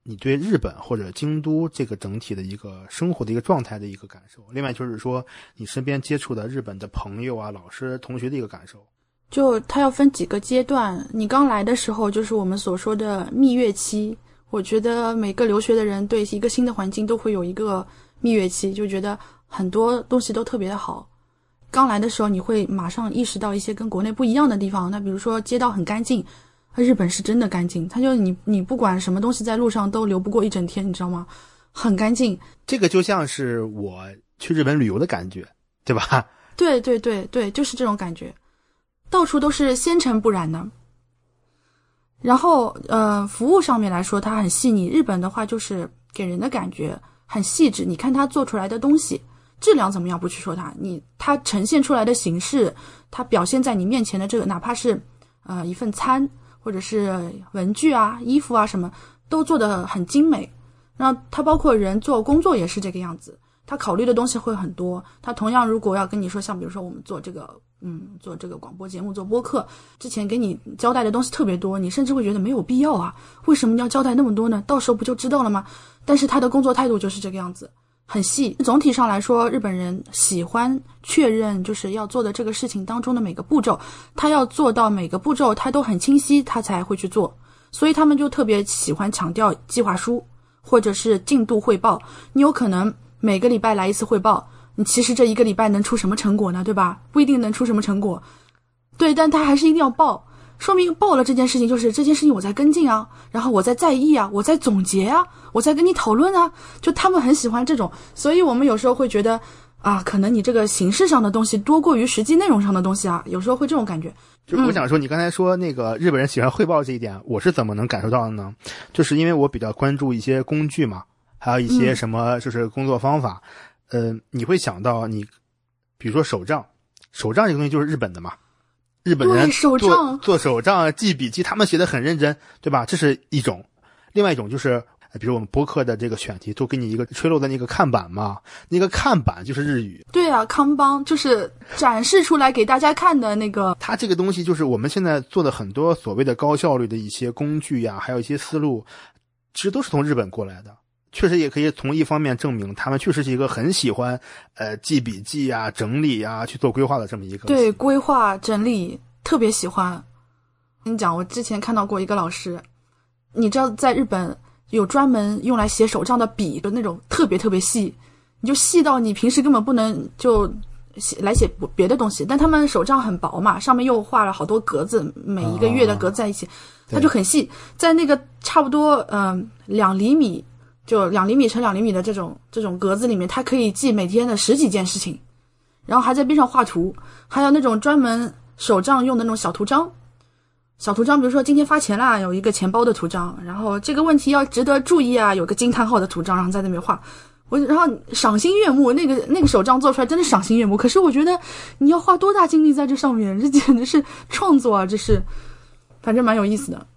Speaker 1: 你对日本或者京都这个整体的一个生活的一个状态的一个感受。另外就是说，你身边接触的日本的朋友啊、老师、同学的一个感受。
Speaker 2: 就它要分几个阶段。你刚来的时候，就是我们所说的蜜月期。我觉得每个留学的人对一个新的环境都会有一个蜜月期，就觉得很多东西都特别的好。刚来的时候，你会马上意识到一些跟国内不一样的地方。那比如说街道很干净，日本是真的干净。它就你你不管什么东西在路上都流不过一整天，你知道吗？很干净。
Speaker 1: 这个就像是我去日本旅游的感觉，对吧？
Speaker 2: 对对对对，就是这种感觉，到处都是纤尘不染的。然后呃，服务上面来说，它很细腻。日本的话就是给人的感觉很细致。你看它做出来的东西。质量怎么样？不去说它，你它呈现出来的形式，它表现在你面前的这个，哪怕是呃一份餐，或者是文具啊、衣服啊，什么都做得很精美。那它包括人做工作也是这个样子，他考虑的东西会很多。他同样如果要跟你说，像比如说我们做这个，嗯，做这个广播节目、做播客，之前给你交代的东西特别多，你甚至会觉得没有必要啊，为什么要交代那么多呢？到时候不就知道了吗？但是他的工作态度就是这个样子。很细，总体上来说，日本人喜欢确认就是要做的这个事情当中的每个步骤，他要做到每个步骤他都很清晰，他才会去做。所以他们就特别喜欢强调计划书或者是进度汇报。你有可能每个礼拜来一次汇报，你其实这一个礼拜能出什么成果呢？对吧？不一定能出什么成果。对，但他还是一定要报。说明报了这件事情，就是这件事情我在跟进啊，然后我在在意啊，我在总结啊，我在跟你讨论啊，就他们很喜欢这种，所以我们有时候会觉得啊，可能你这个形式上的东西多过于实际内容上的东西啊，有时候会这种感觉。
Speaker 1: 就我想说，你刚才说那个日本人喜欢汇报这一点，我是怎么能感受到的呢？就是因为我比较关注一些工具嘛，还有一些什么就是工作方法，呃，你会想到你，比如说手账，手账这个东西就是日本的嘛。日本人做做手账、记笔记，他们写的很认真，对吧？这是一种。另外一种就是，比如我们播客的这个选题，都给你一个吹漏的那个看板嘛，那个看板就是日语。
Speaker 2: 对啊，康邦就是展示出来给大家看的那个。
Speaker 1: 它这个东西就是我们现在做的很多所谓的高效率的一些工具呀，还有一些思路，其实都是从日本过来的。确实也可以从一方面证明，他们确实是一个很喜欢呃记笔记啊、整理啊、去做规划的这么一个。
Speaker 2: 对，规划整理特别喜欢。跟你讲，我之前看到过一个老师，你知道在日本有专门用来写手账的笔就那种特别特别细，你就细到你平时根本不能就写来写别的东西。但他们手账很薄嘛，上面又画了好多格子，每一个月的格子在一起，它就很细，在那个差不多嗯两厘米。就两厘米乘两厘米的这种这种格子里面，它可以记每天的十几件事情，然后还在边上画图，还有那种专门手账用的那种小图章，小图章，比如说今天发钱啦，有一个钱包的图章，然后这个问题要值得注意啊，有个惊叹号的图章，然后在那边画，我然后赏心悦目，那个那个手账做出来真的赏心悦目。可是我觉得你要花多大精力在这上面，这简直是创作啊，这是，反正蛮有意思的。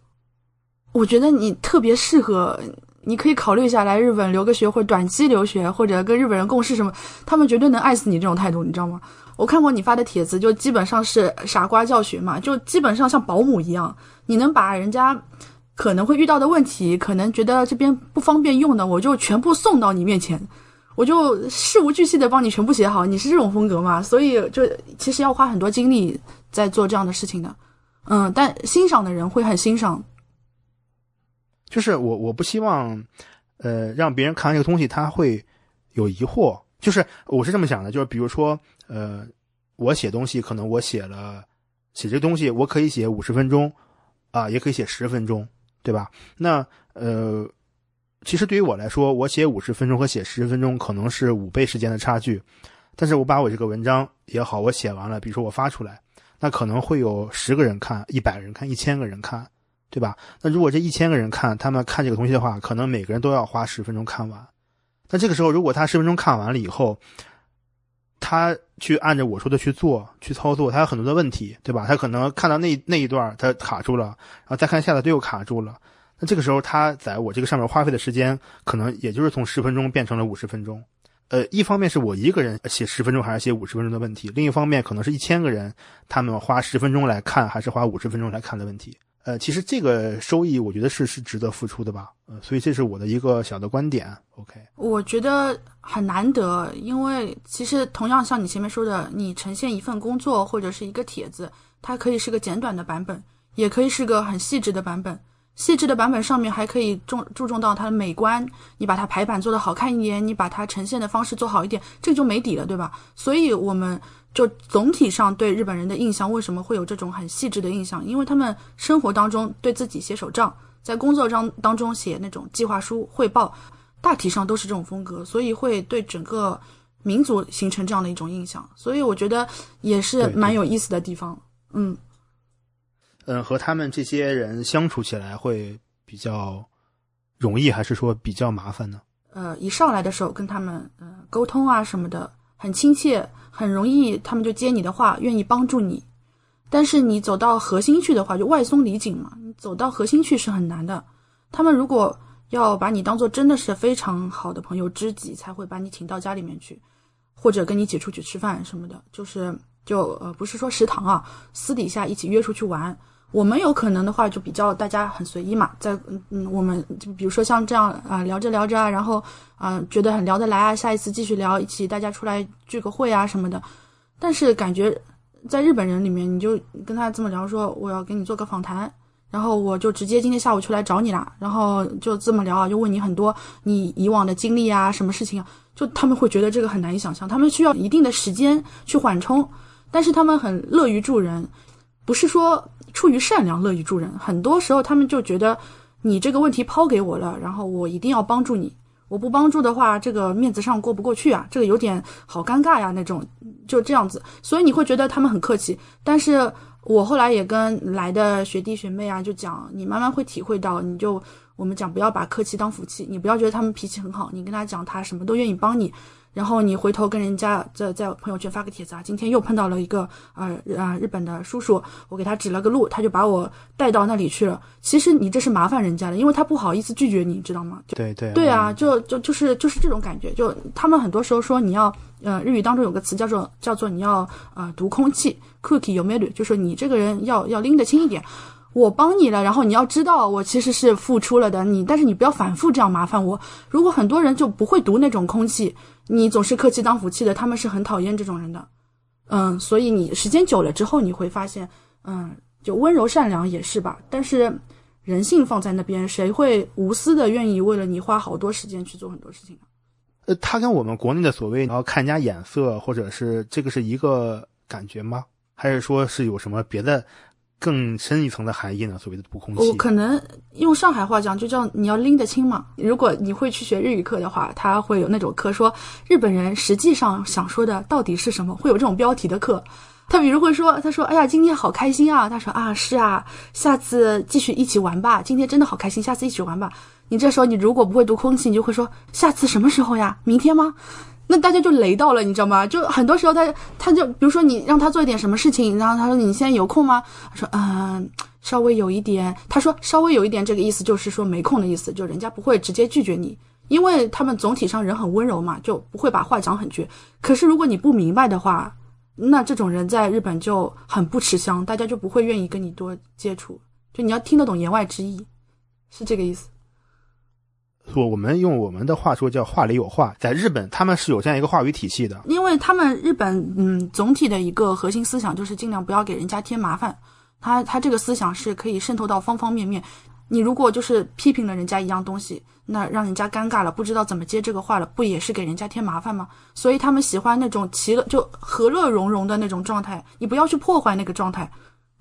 Speaker 2: 我觉得你特别适合。你可以考虑一下来日本留个学，或者短期留学，或者跟日本人共事什么，他们绝对能爱死你这种态度，你知道吗？我看过你发的帖子，就基本上是傻瓜教学嘛，就基本上像保姆一样，你能把人家可能会遇到的问题，可能觉得这边不方便用的，我就全部送到你面前，我就事无巨细的帮你全部写好。你是这种风格嘛？所以就其实要花很多精力在做这样的事情的，嗯，但欣赏的人会很欣赏。
Speaker 1: 就是我，我不希望，呃，让别人看完这个东西他会有疑惑。就是我是这么想的，就是比如说，呃，我写东西，可能我写了写这东西，我可以写五十分钟，啊，也可以写十分钟，对吧？那呃，其实对于我来说，我写五十分钟和写十分钟可能是五倍时间的差距，但是我把我这个文章也好，我写完了，比如说我发出来，那可能会有十个人看，一百人看，一千个人看。对吧？那如果这一千个人看，他们看这个东西的话，可能每个人都要花十分钟看完。那这个时候，如果他十分钟看完了以后，他去按照我说的去做、去操作，他有很多的问题，对吧？他可能看到那那一段他卡住了，然后再看下来他又卡住了。那这个时候，他在我这个上面花费的时间，可能也就是从十分钟变成了五十分钟。呃，一方面是我一个人写十分钟还是写五十分钟的问题，另一方面可能是一千个人他们花十分钟来看还是花五十分钟来看的问题。呃，其实这个收益，我觉得是是值得付出的吧，呃，所以这是我的一个小的观点。OK，
Speaker 2: 我觉得很难得，因为其实同样像你前面说的，你呈现一份工作或者是一个帖子，它可以是个简短的版本，也可以是个很细致的版本。细致的版本上面还可以重注重到它的美观，你把它排版做得好看一点，你把它呈现的方式做好一点，这就没底了，对吧？所以我们。就总体上对日本人的印象，为什么会有这种很细致的印象？因为他们生活当中对自己写手账，在工作章当中写那种计划书汇报，大体上都是这种风格，所以会对整个民族形成这样的一种印象。所以我觉得也是蛮有意思的地方。嗯，
Speaker 1: 嗯，和他们这些人相处起来会比较容易，还是说比较麻烦呢？
Speaker 2: 呃，一上来的时候跟他们呃沟通啊什么的很亲切。很容易，他们就接你的话，愿意帮助你。但是你走到核心去的话，就外松里紧嘛。你走到核心去是很难的。他们如果要把你当做真的是非常好的朋友、知己，才会把你请到家里面去，或者跟你一起出去吃饭什么的。就是就呃，不是说食堂啊，私底下一起约出去玩。我们有可能的话，就比较大家很随意嘛，在嗯嗯，我们就比如说像这样啊，聊着聊着啊，然后啊觉得很聊得来啊，下一次继续聊，一起大家出来聚个会啊什么的。但是感觉在日本人里面，你就跟他这么聊，说我要给你做个访谈，然后我就直接今天下午就来找你啦，然后就这么聊啊，就问你很多你以往的经历啊，什么事情啊，就他们会觉得这个很难以想象，他们需要一定的时间去缓冲，但是他们很乐于助人，不是说。出于善良，乐于助人，很多时候他们就觉得你这个问题抛给我了，然后我一定要帮助你。我不帮助的话，这个面子上过不过去啊，这个有点好尴尬呀，那种就这样子。所以你会觉得他们很客气，但是我后来也跟来的学弟学妹啊，就讲，你慢慢会体会到，你就我们讲不要把客气当福气，你不要觉得他们脾气很好，你跟他讲他什么都愿意帮你，然后你回头跟人家在在朋友圈发个帖子啊，今天又碰到了一个啊啊日本的叔叔，我给他指了个路，他就把我带到那里去了。其实你这是麻烦人家的，因为他不好意思拒绝你，知道吗？
Speaker 1: 对对
Speaker 2: 对啊，就就就是就是这种感觉，就他们很多时候说你要，呃，日语当中有个词叫做叫做你要呃读空气，cookie 有没有？就是你这个人要要拎得清一点。我帮你了，然后你要知道我其实是付出了的，你但是你不要反复这样麻烦我。如果很多人就不会读那种空气。你总是客气当福气的，他们是很讨厌这种人的，嗯，所以你时间久了之后，你会发现，嗯，就温柔善良也是吧，但是人性放在那边，谁会无私的愿意为了你花好多时间去做很多事情呢？
Speaker 1: 呃，他跟我们国内的所谓然后看人家眼色，或者是这个是一个感觉吗？还是说是有什么别的？更深一层的含义呢？所谓的读空气，
Speaker 2: 我可能用上海话讲，就叫你要拎得清嘛。如果你会去学日语课的话，他会有那种课说日本人实际上想说的到底是什么，会有这种标题的课。他比如会说，他说：“哎呀，今天好开心啊！”他说：“啊，是啊，下次继续一起玩吧。今天真的好开心，下次一起玩吧。”你这时候你如果不会读空气，你就会说：“下次什么时候呀？明天吗？”那大家就雷到了，你知道吗？就很多时候他他就比如说你让他做一点什么事情，然后他说你现在有空吗？他说嗯，稍微有一点。他说稍微有一点这个意思就是说没空的意思，就人家不会直接拒绝你，因为他们总体上人很温柔嘛，就不会把话讲很绝。可是如果你不明白的话，那这种人在日本就很不吃香，大家就不会愿意跟你多接触。就你要听得懂言外之意，是这个意思。
Speaker 1: 我我们用我们的话说叫话里有话，在日本他们是有这样一个话语体系的，
Speaker 2: 因为他们日本嗯总体的一个核心思想就是尽量不要给人家添麻烦，他他这个思想是可以渗透到方方面面。你如果就是批评了人家一样东西，那让人家尴尬了，不知道怎么接这个话了，不也是给人家添麻烦吗？所以他们喜欢那种其乐就和乐融融的那种状态，你不要去破坏那个状态，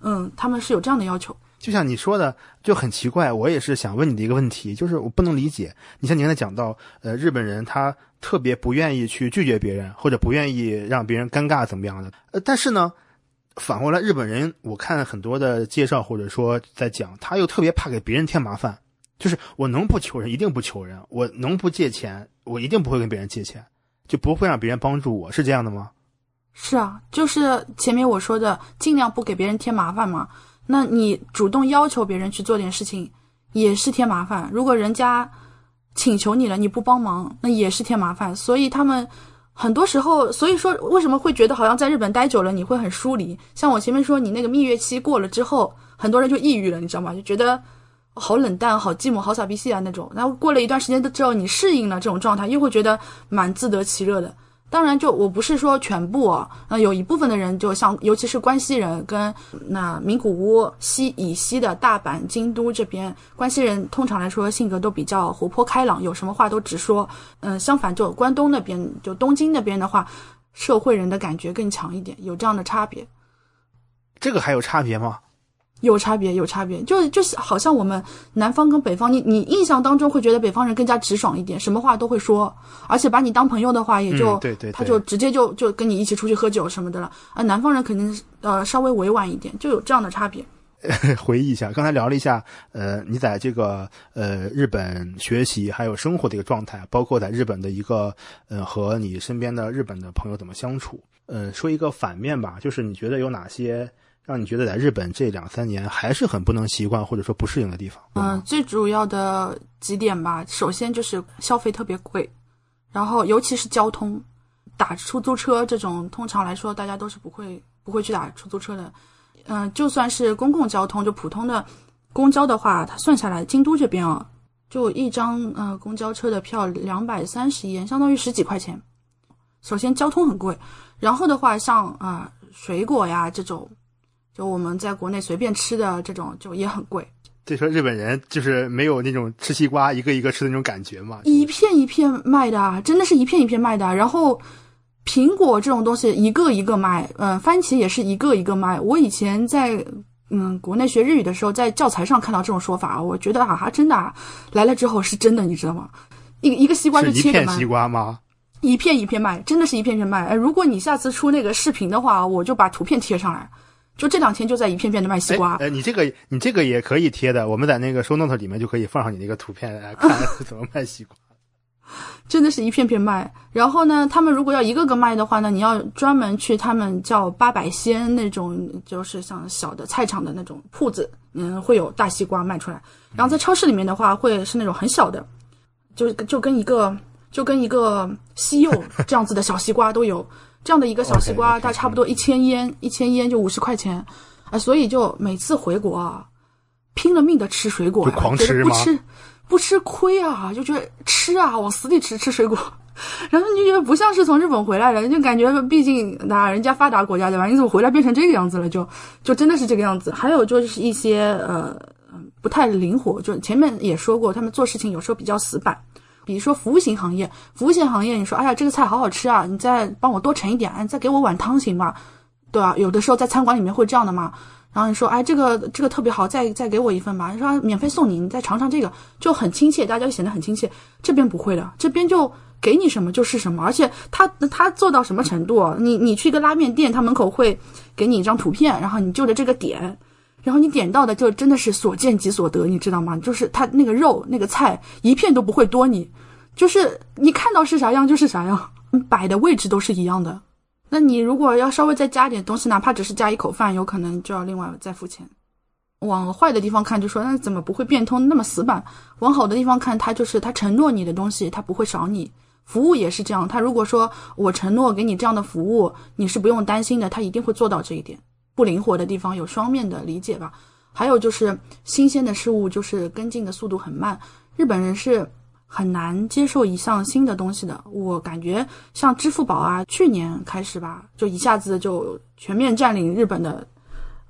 Speaker 2: 嗯，他们是有这样的要求。
Speaker 1: 就像你说的，就很奇怪。我也是想问你的一个问题，就是我不能理解。你像你刚才讲到，呃，日本人他特别不愿意去拒绝别人，或者不愿意让别人尴尬怎么样的。呃，但是呢，反过来日本人，我看很多的介绍或者说在讲，他又特别怕给别人添麻烦。就是我能不求人，一定不求人；我能不借钱，我一定不会跟别人借钱，就不会让别人帮助我，是这样的吗？
Speaker 2: 是啊，就是前面我说的，尽量不给别人添麻烦嘛。那你主动要求别人去做点事情，也是添麻烦。如果人家请求你了，你不帮忙，那也是添麻烦。所以他们很多时候，所以说为什么会觉得好像在日本待久了你会很疏离？像我前面说，你那个蜜月期过了之后，很多人就抑郁了，你知道吗？就觉得好冷淡、好寂寞、好傻逼气啊那种。然后过了一段时间之后，你适应了这种状态，又会觉得蛮自得其乐的。当然，就我不是说全部啊，那有一部分的人，就像尤其是关西人跟那名古屋西以西的大阪、京都这边，关西人通常来说性格都比较活泼开朗，有什么话都直说。嗯，相反，就关东那边，就东京那边的话，社会人的感觉更强一点，有这样的差别。
Speaker 1: 这个还有差别吗？
Speaker 2: 有差别，有差别，就就是好像我们南方跟北方，你你印象当中会觉得北方人更加直爽一点，什么话都会说，而且把你当朋友的话，也就
Speaker 1: 对对，
Speaker 2: 他就直接就就跟你一起出去喝酒什么的了。啊，南方人肯定呃稍微委婉一点，就有这样的差别。
Speaker 1: 回忆一下，刚才聊了一下，呃，你在这个呃日本学习还有生活的一个状态，包括在日本的一个呃和你身边的日本的朋友怎么相处。呃，说一个反面吧，就是你觉得有哪些？让你觉得在日本这两三年还是很不能习惯或者说不适应的地方。
Speaker 2: 嗯，最主要的几点吧，首先就是消费特别贵，然后尤其是交通，打出租车这种，通常来说大家都是不会不会去打出租车的。嗯，就算是公共交通，就普通的公交的话，它算下来，京都这边啊，就一张呃公交车的票两百三十元，相当于十几块钱。首先交通很贵，然后的话像啊水果呀这种。就我们在国内随便吃的这种，就也很贵。
Speaker 1: 这说日本人就是没有那种吃西瓜一个一个吃的那种感觉嘛，
Speaker 2: 一片一片卖的，真的是一片一片卖的。然后苹果这种东西一个一个卖，嗯，番茄也是一个一个卖。我以前在嗯国内学日语的时候，在教材上看到这种说法，我觉得啊，真的啊来了之后是真的，你知道吗？一一个西瓜就切
Speaker 1: 一片西瓜吗？
Speaker 2: 一片一片卖，真的是一片片卖。哎，如果你下次出那个视频的话，我就把图片贴上来。就这两天就在一片片的卖西瓜。
Speaker 1: 哎，你这个你这个也可以贴的，我们在那个收 note 里面就可以放上你那个图片 来看怎么卖西瓜。
Speaker 2: 真的是一片片卖。然后呢，他们如果要一个个卖的话呢，你要专门去他们叫八百鲜那种，就是像小的菜场的那种铺子，嗯，会有大西瓜卖出来。然后在超市里面的话，会是那种很小的，就就跟一个就跟一个西柚这样子的小西瓜都有。这样的一个小西瓜，它差不多一千烟，一千烟就五十块钱，啊，所以就每次回国啊，拼了命的吃水果，
Speaker 1: 狂吃
Speaker 2: 不吃不吃亏啊，就觉得吃啊，往死里吃吃水果，然后你就觉得不像是从日本回来的，就感觉毕竟那人家发达国家对吧？你怎么回来变成这个样子了？就就真的是这个样子。还有就是一些呃不太灵活，就前面也说过，他们做事情有时候比较死板。比如说服务型行业，服务型行业，你说，哎呀，这个菜好好吃啊，你再帮我多盛一点，你再给我碗汤行吧？对吧？有的时候在餐馆里面会这样的嘛。然后你说，哎，这个这个特别好，再再给我一份吧。你说免费送你，你再尝尝这个，就很亲切，大家就显得很亲切。这边不会的，这边就给你什么就是什么，而且他他做到什么程度？你你去一个拉面店，他门口会给你一张图片，然后你就着这个点。然后你点到的就真的是所见即所得，你知道吗？就是它那个肉那个菜一片都不会多你，就是你看到是啥样就是啥样，摆的位置都是一样的。那你如果要稍微再加点东西，哪怕只是加一口饭，有可能就要另外再付钱。往坏的地方看，就说那怎么不会变通那么死板？往好的地方看，他就是他承诺你的东西，他不会少你。服务也是这样，他如果说我承诺给你这样的服务，你是不用担心的，他一定会做到这一点。不灵活的地方有双面的理解吧，还有就是新鲜的事物就是跟进的速度很慢，日本人是很难接受一项新的东西的。我感觉像支付宝啊，去年开始吧，就一下子就全面占领日本的，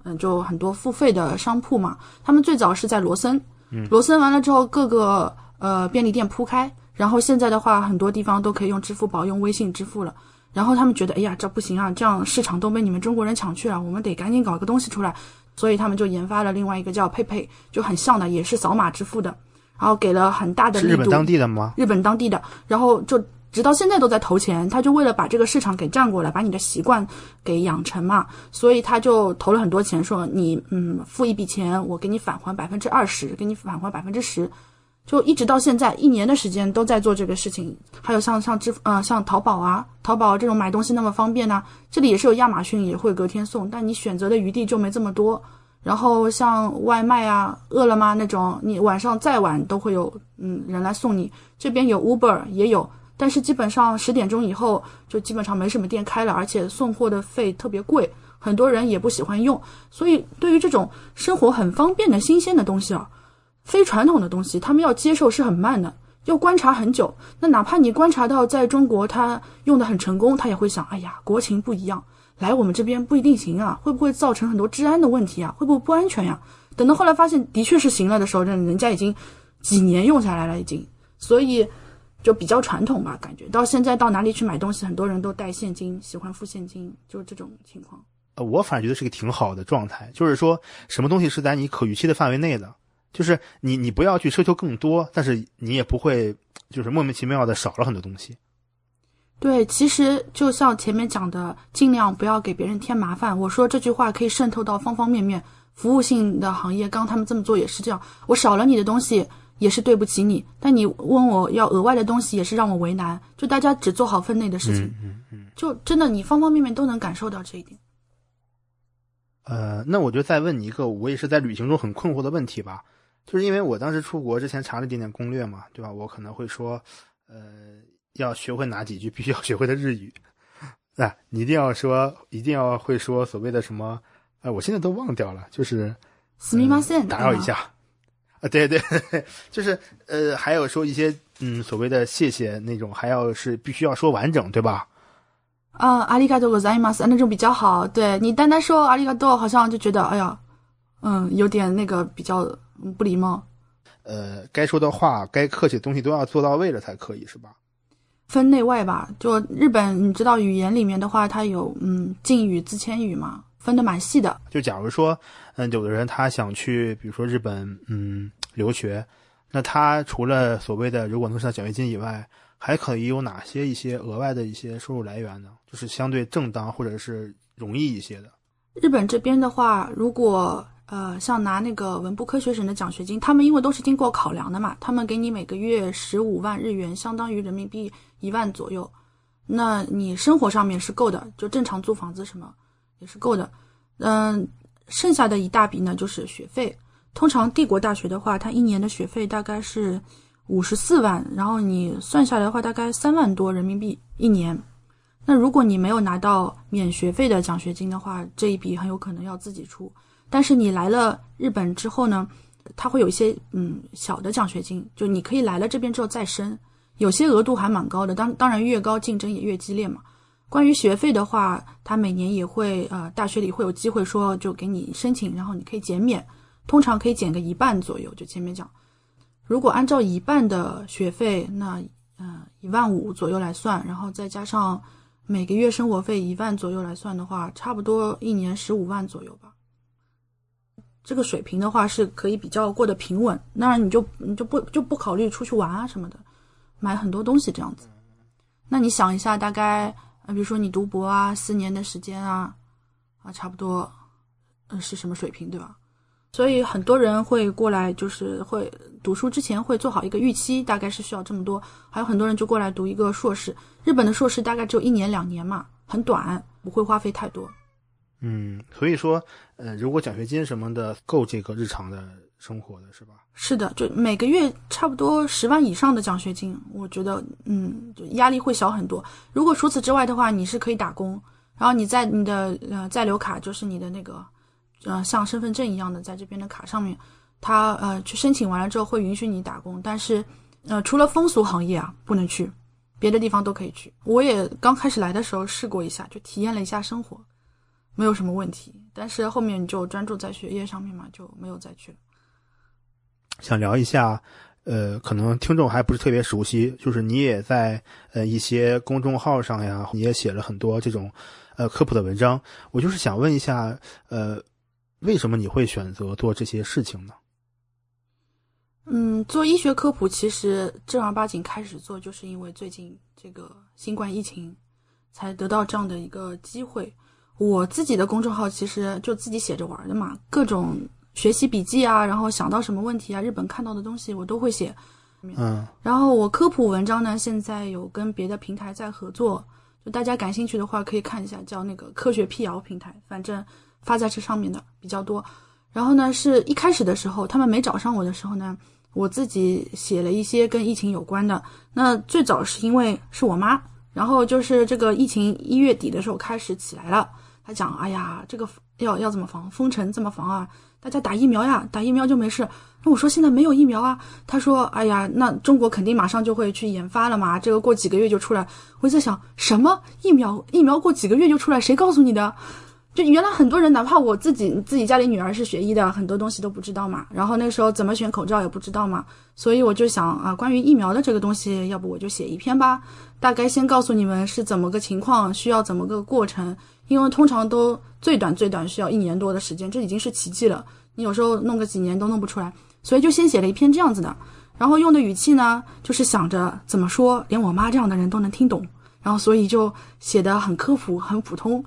Speaker 2: 嗯，就很多付费的商铺嘛。他们最早是在罗森，罗森完了之后，各个呃便利店铺开，然后现在的话，很多地方都可以用支付宝、用微信支付了。然后他们觉得，哎呀，这不行啊，这样市场都被你们中国人抢去了，我们得赶紧搞一个东西出来。所以他们就研发了另外一个叫佩佩，就很像的，也是扫码支付的。然后给了很大的力度。
Speaker 1: 日本当地的吗？
Speaker 2: 日本当地的。然后就直到现在都在投钱，他就为了把这个市场给占过来，把你的习惯给养成嘛。所以他就投了很多钱，说你嗯付一笔钱，我给你返还百分之二十，给你返还百分之十。就一直到现在一年的时间都在做这个事情，还有像像支付啊，像淘宝啊，淘宝这种买东西那么方便呢。这里也是有亚马逊也会隔天送，但你选择的余地就没这么多。然后像外卖啊，饿了么那种，你晚上再晚都会有嗯人来送你。这边有 Uber 也有，但是基本上十点钟以后就基本上没什么店开了，而且送货的费特别贵，很多人也不喜欢用。所以对于这种生活很方便的新鲜的东西啊。非传统的东西，他们要接受是很慢的，要观察很久。那哪怕你观察到在中国他用的很成功，他也会想：哎呀，国情不一样，来我们这边不一定行啊，会不会造成很多治安的问题啊？会不会不安全呀？等到后来发现的确是行了的时候，人人家已经几年用下来了，已经，所以就比较传统吧。感觉到现在到哪里去买东西，很多人都带现金，喜欢付现金，就是这种情况。
Speaker 1: 呃，我反而觉得是个挺好的状态，就是说什么东西是在你可预期的范围内的。就是你，你不要去奢求更多，但是你也不会就是莫名其妙的少了很多东西。
Speaker 2: 对，其实就像前面讲的，尽量不要给别人添麻烦。我说这句话可以渗透到方方面面，服务性的行业，刚他们这么做也是这样。我少了你的东西也是对不起你，但你问我要额外的东西也是让我为难。就大家只做好分内的事情，
Speaker 1: 嗯嗯，
Speaker 2: 就真的你方方面面都能感受到这一点。
Speaker 1: 呃，那我就再问你一个，我也是在旅行中很困惑的问题吧。就是因为我当时出国之前查了一点点攻略嘛，对吧？我可能会说，呃，要学会哪几句必须要学会的日语，啊，你一定要说，一定要会说所谓的什么，呃，我现在都忘掉了，就是
Speaker 2: すみません，
Speaker 1: 打扰一下，啊，对对，就是呃，还有说一些嗯所谓的谢谢那种，还要是必须要说完整，对吧？
Speaker 2: 啊，阿里嘎多ございます，那种比较好。对你单单说阿里嘎多，好像就觉得哎呀，嗯，有点那个比较。 不礼貌，
Speaker 1: 呃，该说的话，该客气的东西都要做到位了才可以，是吧？
Speaker 2: 分内外吧。就日本，你知道语言里面的话，它有嗯敬语、自谦语嘛，分的蛮细的。
Speaker 1: 就假如说，嗯，有的人他想去，比如说日本，嗯，留学，那他除了所谓的如果能上奖学金以外，还可以有哪些一些额外的一些收入来源呢？就是相对正当或者是容易一些的。
Speaker 2: 日本这边的话，如果呃，像拿那个文部科学省的奖学金，他们因为都是经过考量的嘛，他们给你每个月十五万日元，相当于人民币一万左右，那你生活上面是够的，就正常租房子什么也是够的。嗯，剩下的一大笔呢就是学费。通常帝国大学的话，它一年的学费大概是五十四万，然后你算下来的话，大概三万多人民币一年。那如果你没有拿到免学费的奖学金的话，这一笔很有可能要自己出。但是你来了日本之后呢，它会有一些嗯小的奖学金，就你可以来了这边之后再申，有些额度还蛮高的。当当然越高竞争也越激烈嘛。关于学费的话，它每年也会呃大学里会有机会说就给你申请，然后你可以减免。通常可以减个一半左右，就前面讲，如果按照一半的学费，那嗯一万五左右来算，然后再加上每个月生活费一万左右来算的话，差不多一年十五万左右吧。这个水平的话是可以比较过得平稳，当然你就你就不就不考虑出去玩啊什么的，买很多东西这样子。那你想一下，大概啊比如说你读博啊四年的时间啊啊差不多嗯是什么水平对吧？所以很多人会过来，就是会读书之前会做好一个预期，大概是需要这么多。还有很多人就过来读一个硕士，日本的硕士大概只有一年两年嘛，很短，不会花费太多。
Speaker 1: 嗯，所以说，呃，如果奖学金什么的够这个日常的生活的是吧？
Speaker 2: 是的，就每个月差不多十万以上的奖学金，我觉得，嗯，就压力会小很多。如果除此之外的话，你是可以打工，然后你在你的呃在留卡，就是你的那个。呃，像身份证一样的，在这边的卡上面，他呃去申请完了之后会允许你打工，但是呃除了风俗行业啊不能去，别的地方都可以去。我也刚开始来的时候试过一下，就体验了一下生活，没有什么问题。但是后面就专注在学业上面嘛，就没有再去了。
Speaker 1: 想聊一下，呃，可能听众还不是特别熟悉，就是你也在呃一些公众号上呀，你也写了很多这种呃科普的文章，我就是想问一下，呃。为什么你会选择做这些事情呢？
Speaker 2: 嗯，做医学科普其实正儿八经开始做，就是因为最近这个新冠疫情，才得到这样的一个机会。我自己的公众号其实就自己写着玩的嘛，各种学习笔记啊，然后想到什么问题啊，日本看到的东西我都会写。
Speaker 1: 嗯，
Speaker 2: 然后我科普文章呢，现在有跟别的平台在合作，就大家感兴趣的话可以看一下，叫那个科学辟谣平台，反正。发在这上面的比较多，然后呢，是一开始的时候他们没找上我的时候呢，我自己写了一些跟疫情有关的。那最早是因为是我妈，然后就是这个疫情一月底的时候开始起来了，他讲，哎呀，这个要要怎么防，封城怎么防啊？大家打疫苗呀，打疫苗就没事。那我说现在没有疫苗啊，他说，哎呀，那中国肯定马上就会去研发了嘛，这个过几个月就出来。我在想，什么疫苗？疫苗过几个月就出来？谁告诉你的？就原来很多人，哪怕我自己自己家里女儿是学医的，很多东西都不知道嘛。然后那时候怎么选口罩也不知道嘛，所以我就想啊，关于疫苗的这个东西，要不我就写一篇吧。大概先告诉你们是怎么个情况，需要怎么个过程，因为通常都最短最短需要一年多的时间，这已经是奇迹了。你有时候弄个几年都弄不出来，所以就先写了一篇这样子的。然后用的语气呢，就是想着怎么说，连我妈这样的人都能听懂。然后所以就写的很科普，很普通。然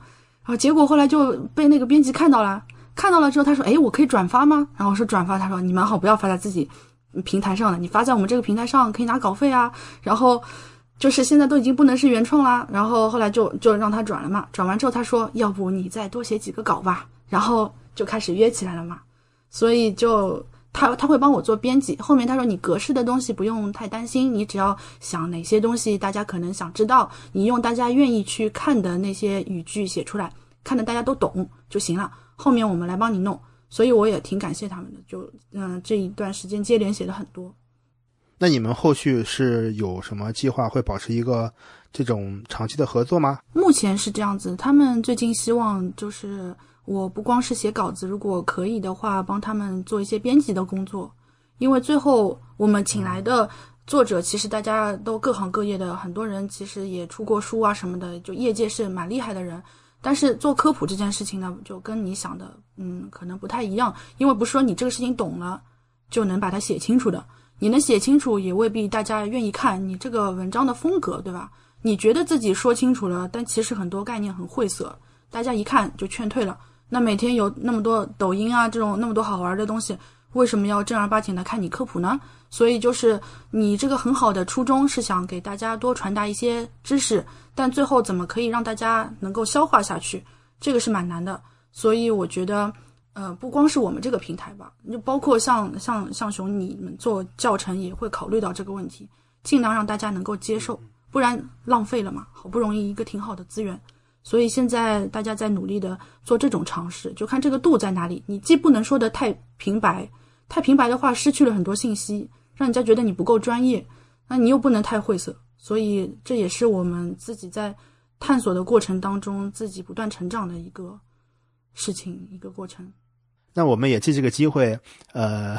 Speaker 2: 后，结果后来就被那个编辑看到了，看到了之后，他说：“哎，我可以转发吗？”然后我说：“转发。”他说：“你蛮好，不要发在自己平台上的，你发在我们这个平台上可以拿稿费啊。”然后就是现在都已经不能是原创啦。然后后来就就让他转了嘛。转完之后，他说：“要不你再多写几个稿吧。”然后就开始约起来了嘛。所以就。他他会帮我做编辑，后面他说你格式的东西不用太担心，你只要想哪些东西大家可能想知道，你用大家愿意去看的那些语句写出来，看的大家都懂就行了。后面我们来帮你弄，所以我也挺感谢他们的，就嗯这一段时间接连写的很多。
Speaker 1: 那你们后续是有什么计划会保持一个这种长期的合作吗？
Speaker 2: 目前是这样子，他们最近希望就是。我不光是写稿子，如果可以的话，帮他们做一些编辑的工作，因为最后我们请来的作者，其实大家都各行各业的，很多人其实也出过书啊什么的，就业界是蛮厉害的人。但是做科普这件事情呢，就跟你想的，嗯，可能不太一样，因为不是说你这个事情懂了就能把它写清楚的，你能写清楚也未必大家愿意看你这个文章的风格，对吧？你觉得自己说清楚了，但其实很多概念很晦涩，大家一看就劝退了。那每天有那么多抖音啊这种那么多好玩的东西，为什么要正儿八经的看你科普呢？所以就是你这个很好的初衷是想给大家多传达一些知识，但最后怎么可以让大家能够消化下去，这个是蛮难的。所以我觉得，呃，不光是我们这个平台吧，就包括像像像熊你们做教程也会考虑到这个问题，尽量让大家能够接受，不然浪费了嘛。好不容易一个挺好的资源，所以现在大家在努力的做这种尝试，就看这个度在哪里。你既不能说的太平白，太平白的话失去了很多信息。让人家觉得你不够专业，那你又不能太晦涩，所以这也是我们自己在探索的过程当中，自己不断成长的一个事情，一个过程。
Speaker 1: 那我们也借这个机会，呃，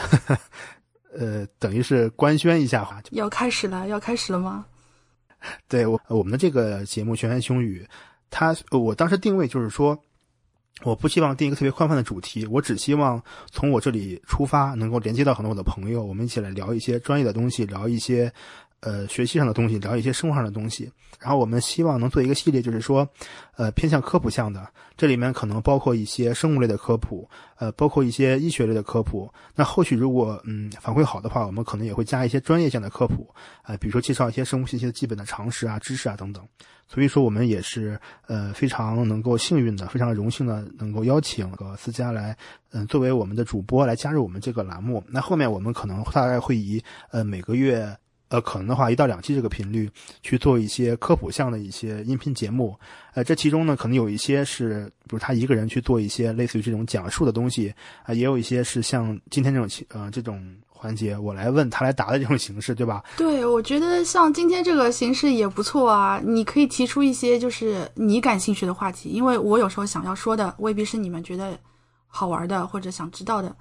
Speaker 1: 呃，等于是官宣一下哈，
Speaker 2: 要开始了，要开始了吗？
Speaker 1: 对我，我们的这个节目《玄言雄语》，它我当时定位就是说。我不希望定一个特别宽泛的主题，我只希望从我这里出发，能够连接到很多我的朋友，我们一起来聊一些专业的东西，聊一些呃学习上的东西，聊一些生活上的东西。然后我们希望能做一个系列，就是说，呃，偏向科普向的，这里面可能包括一些生物类的科普，呃，包括一些医学类的科普。那后续如果嗯反馈好的话，我们可能也会加一些专业性的科普，呃，比如说介绍一些生物信息的基本的常识啊、知识啊等等。所以说，我们也是呃非常能够幸运的，非常荣幸的能够邀请个思佳来，嗯，作为我们的主播来加入我们这个栏目。那后面我们可能大概会以呃每个月呃可能的话一到两期这个频率去做一些科普项的一些音频节目。呃，这其中呢可能有一些是比如他一个人去做一些类似于这种讲述的东西啊，也有一些是像今天这种情呃这种。环节我来问他来答的这种形式，对吧？
Speaker 2: 对，我觉得像今天这个形式也不错啊。你可以提出一些就是你感兴趣的话题，因为我有时候想要说的未必是你们觉得好玩的或者想知道的。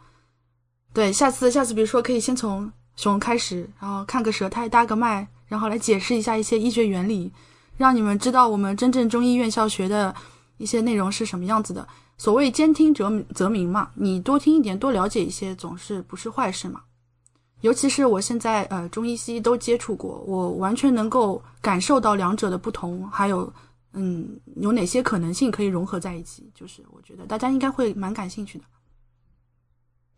Speaker 2: 对，下次下次比如说可以先从熊开始，然后看个舌苔搭个脉，然后来解释一下一些医学原理，让你们知道我们真正中医院校学的一些内容是什么样子的。所谓兼听则则明嘛，你多听一点，多了解一些，总是不是坏事嘛。尤其是我现在呃中医西医都接触过，我完全能够感受到两者的不同，还有嗯有哪些可能性可以融合在一起，就是我觉得大家应该会蛮感兴趣的。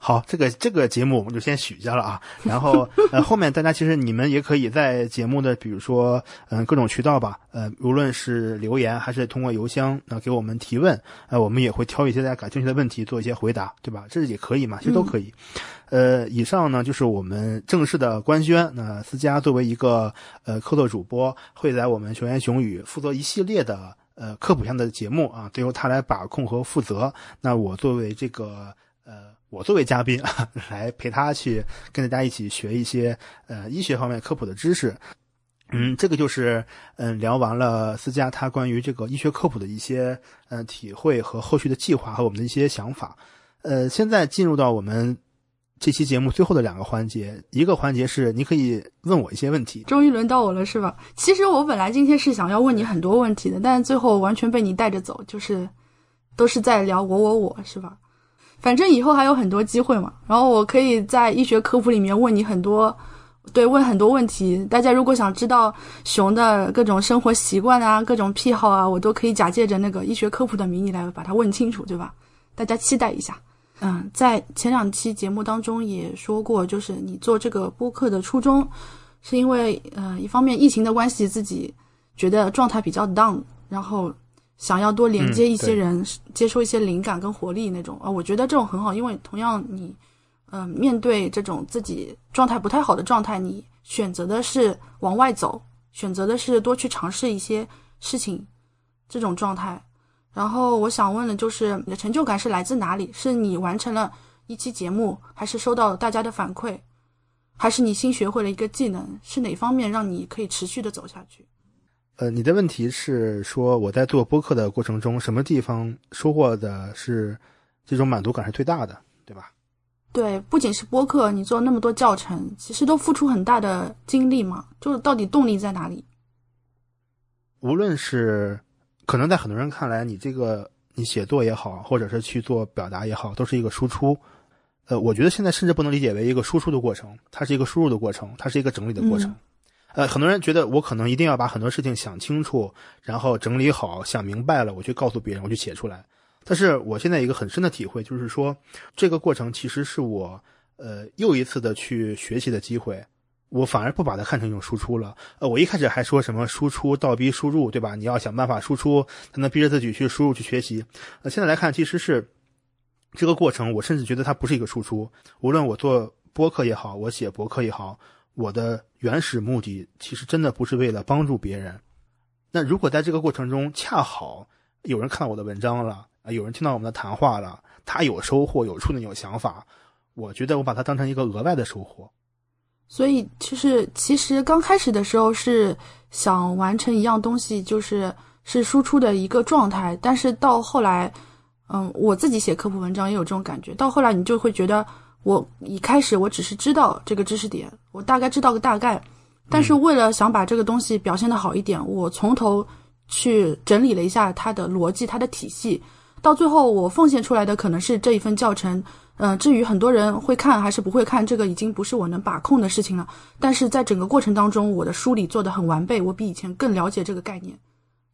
Speaker 1: 好，这个这个节目我们就先许下了啊。然后呃，后面大家其实你们也可以在节目的比如说嗯各种渠道吧，呃，无论是留言还是通过邮箱啊给我们提问，呃，我们也会挑一些大家感兴趣的问题做一些回答，对吧？这也可以嘛，其实都可以。呃，以上呢就是我们正式的官宣。那思佳作为一个呃客座主播，会在我们熊言熊语负责一系列的呃科普项的节目啊，都由他来把控和负责。那我作为这个。我作为嘉宾啊，来陪他去跟大家一起学一些呃医学方面科普的知识。嗯，这个就是嗯聊完了思佳他关于这个医学科普的一些呃体会和后续的计划和我们的一些想法。呃，现在进入到我们这期节目最后的两个环节，一个环节是你可以问我一些问题。
Speaker 2: 终于轮到我了，是吧？其实我本来今天是想要问你很多问题的，但是最后完全被你带着走，就是都是在聊我我我是吧？反正以后还有很多机会嘛，然后我可以在医学科普里面问你很多，对，问很多问题。大家如果想知道熊的各种生活习惯啊、各种癖好啊，我都可以假借着那个医学科普的名义来把它问清楚，对吧？大家期待一下。嗯，在前两期节目当中也说过，就是你做这个播客的初衷，是因为呃，一方面疫情的关系，自己觉得状态比较 down，然后。想要多连接一些人，接收一些灵感跟活力那种啊，我觉得这种很好，因为同样你，嗯，面对这种自己状态不太好的状态，你选择的是往外走，选择的是多去尝试一些事情，这种状态。然后我想问的就是，你的成就感是来自哪里？是你完成了一期节目，还是收到大家的反馈，还是你新学会了一个技能？是哪方面让你可以持续的走下去？
Speaker 1: 呃，你的问题是说我在做播客的过程中，什么地方收获的是这种满足感是最大的，对吧？
Speaker 2: 对，不仅是播客，你做那么多教程，其实都付出很大的精力嘛。就是到底动力在哪里？
Speaker 1: 无论是可能在很多人看来，你这个你写作也好，或者是去做表达也好，都是一个输出。呃，我觉得现在甚至不能理解为一个输出的过程，它是一个输入的过程，它是一个整理的过程。呃，很多人觉得我可能一定要把很多事情想清楚，然后整理好，想明白了，我去告诉别人，我去写出来。但是我现在一个很深的体会就是说，这个过程其实是我呃又一次的去学习的机会。我反而不把它看成一种输出了。呃，我一开始还说什么输出倒逼输入，对吧？你要想办法输出，才能逼着自己去输入去学习。那现在来看，其实是这个过程，我甚至觉得它不是一个输出。无论我做播客也好，我写博客也好，我的原始目的其实真的不是为了帮助别人。那如果在这个过程中恰好有人看到我的文章了，啊，有人听到我们的谈话了，他有收获、有触动、有想法，我觉得我把它当成一个额外的收获。
Speaker 2: 所以就是其实刚开始的时候是想完成一样东西，就是是输出的一个状态，但是到后来，嗯，我自己写科普文章也有这种感觉。到后来你就会觉得，我一开始我只是知道这个知识点，我大概知道个大概，但是为了想把这个东西表现的好一点，我从头去整理了一下它的逻辑、它的体系，到最后我奉献出来的可能是这一份教程。嗯，至于很多人会看还是不会看，这个已经不是我能把控的事情了。但是在整个过程当中，我的梳理做得很完备，我比以前更了解这个概念。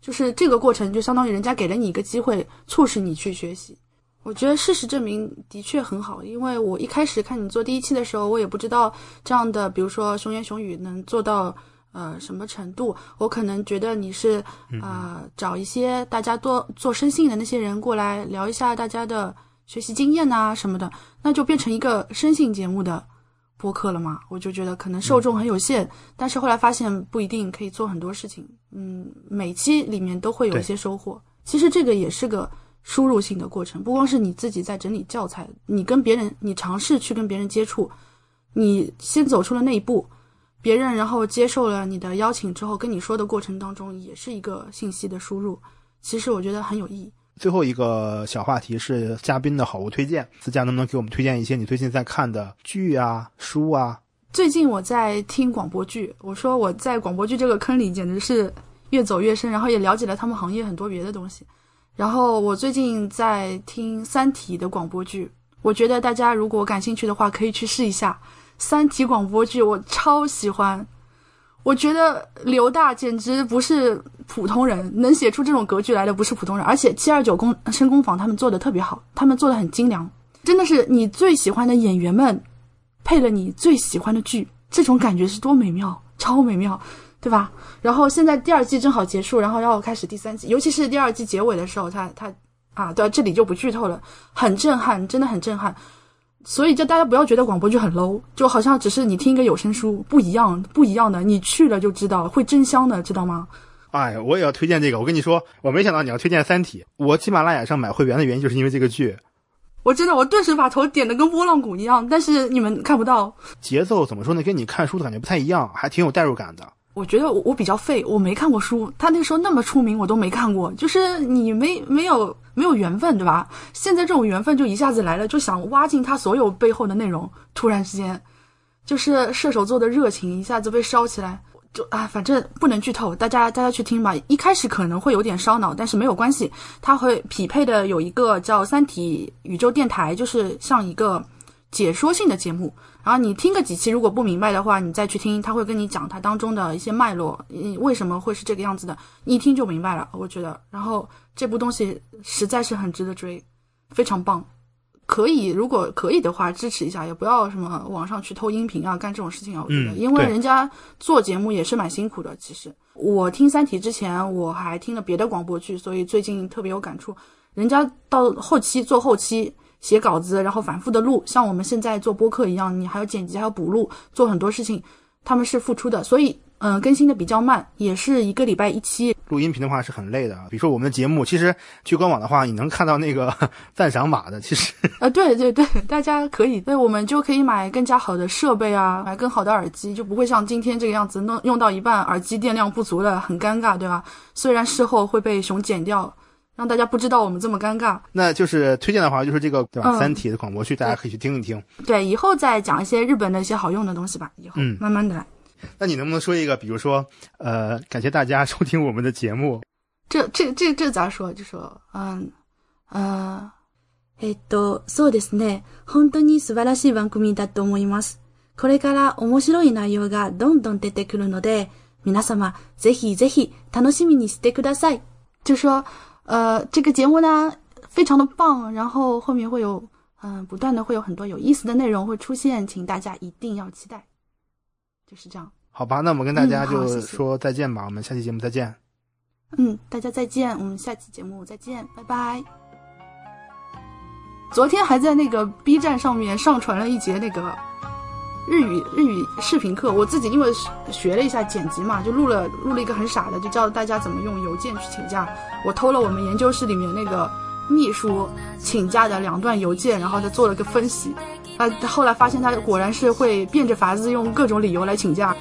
Speaker 2: 就是这个过程，就相当于人家给了你一个机会，促使你去学习。我觉得事实证明的确很好，因为我一开始看你做第一期的时候，我也不知道这样的，比如说熊言熊语能做到呃什么程度。我可能觉得你是啊，找一些大家多做生信的那些人过来聊一下大家的。学习经验呐什么的，那就变成一个生性节目的播客了嘛？我就觉得可能受众很有限，但是后来发现不一定可以做很多事情。嗯，每期里面都会有一些收获。其实这个也是个输入性的过程，不光是你自己在整理教材，你跟别人，你尝试去跟别人接触，你先走出了那一步，别人然后接受了你的邀请之后，跟你说的过程当中，也是一个信息的输入。其实我觉得很有意义。
Speaker 1: 最后一个小话题是嘉宾的好物推荐，思佳能不能给我们推荐一些你最近在看的剧啊、书啊？
Speaker 2: 最近我在听广播剧，我说我在广播剧这个坑里简直是越走越深，然后也了解了他们行业很多别的东西。然后我最近在听《三体》的广播剧，我觉得大家如果感兴趣的话，可以去试一下《三体》广播剧，我超喜欢。我觉得刘大简直不是普通人，能写出这种格局来的不是普通人。而且七二九工深工坊他们做的特别好，他们做的很精良，真的是你最喜欢的演员们配了你最喜欢的剧，这种感觉是多美妙，超美妙，对吧？然后现在第二季正好结束，然后要开始第三季，尤其是第二季结尾的时候，他他啊，对，这里就不剧透了，很震撼，真的很震撼。所以，就大家不要觉得广播剧很 low，就好像只是你听一个有声书，不一样，不一样的，你去了就知道，会真香的，知道吗？
Speaker 1: 哎，我也要推荐这个。我跟你说，我没想到你要推荐《三体》。我喜马拉雅上买会员的原因就是因为这个剧。
Speaker 2: 我真的，我顿时把头点的跟拨浪鼓一样，但是你们看不到。
Speaker 1: 节奏怎么说呢？跟你看书的感觉不太一样，还挺有代入感的。
Speaker 2: 我觉得我我比较废，我没看过书，他那时候那么出名，我都没看过，就是你没没有。没有缘分，对吧？现在这种缘分就一下子来了，就想挖进他所有背后的内容。突然之间，就是射手座的热情一下子被烧起来，就啊，反正不能剧透，大家大家去听吧。一开始可能会有点烧脑，但是没有关系，它会匹配的有一个叫《三体宇宙电台》，就是像一个解说性的节目。然后你听个几期，如果不明白的话，你再去听，他会跟你讲它当中的一些脉络，嗯，为什么会是这个样子的，你一听就明白了。我觉得，然后这部东西实在是很值得追，非常棒，可以，如果可以的话，支持一下，也不要什么网上去偷音频啊，干这种事情啊。我觉得，因为人家做节目也是蛮辛苦的。其实我听《三体》之前，我还听了别的广播剧，所以最近特别有感触。人家到后期做后期。写稿子，然后反复的录，像我们现在做播客一样，你还要剪辑，还要补录，做很多事情，他们是付出的，所以，嗯，更新的比较慢，也是一个礼拜一期。
Speaker 1: 录音频的话是很累的，比如说我们的节目，其实去官网的话，你能看到那个 赞赏码的，其实
Speaker 2: 啊，对对对，大家可以，对，我们就可以买更加好的设备啊，买更好的耳机，就不会像今天这个样子，弄用到一半耳机电量不足了，很尴尬，对吧？虽然事后会被熊剪掉。让大家不知道我们这么尴尬，
Speaker 1: 那就是推荐的话，就是这个对吧？三体的广播剧，大家可以去听一听。
Speaker 2: 对，以后再讲一些日本的一些好用的东西吧。以后，嗯，慢慢的来。
Speaker 1: 那你能不能说一个，比如说，呃，感谢大家收听我们的节目。
Speaker 2: 这、这、这、这咋说？就说，嗯，呃，えっと、そうですね。本当に素晴らしい番組だと思います。これから面白い内容がどんどん出てくるので、皆様ぜひぜひ楽しみにしてください。就说。 呃，这个节目呢非常的棒。然后后面会有嗯，不断的会有很多有意思的内容会出现，请大家一定要期待。就是这样。
Speaker 1: 好吧，那我们跟大家就说再见吧，我们下期节目再见。
Speaker 2: 嗯，大家再见，我们下期节目再见，拜拜。昨天还在那个 B 站上面上传了一节那个日语日语视频课，我自己因为学了一下剪辑嘛，就录了录了一个很傻的，就教大家怎么用邮件去请假。我偷了我们研究室里面那个秘书请假的两段邮件，然后他做了个分析。啊，后来发现他果然是会变着法子用各种理由来请假。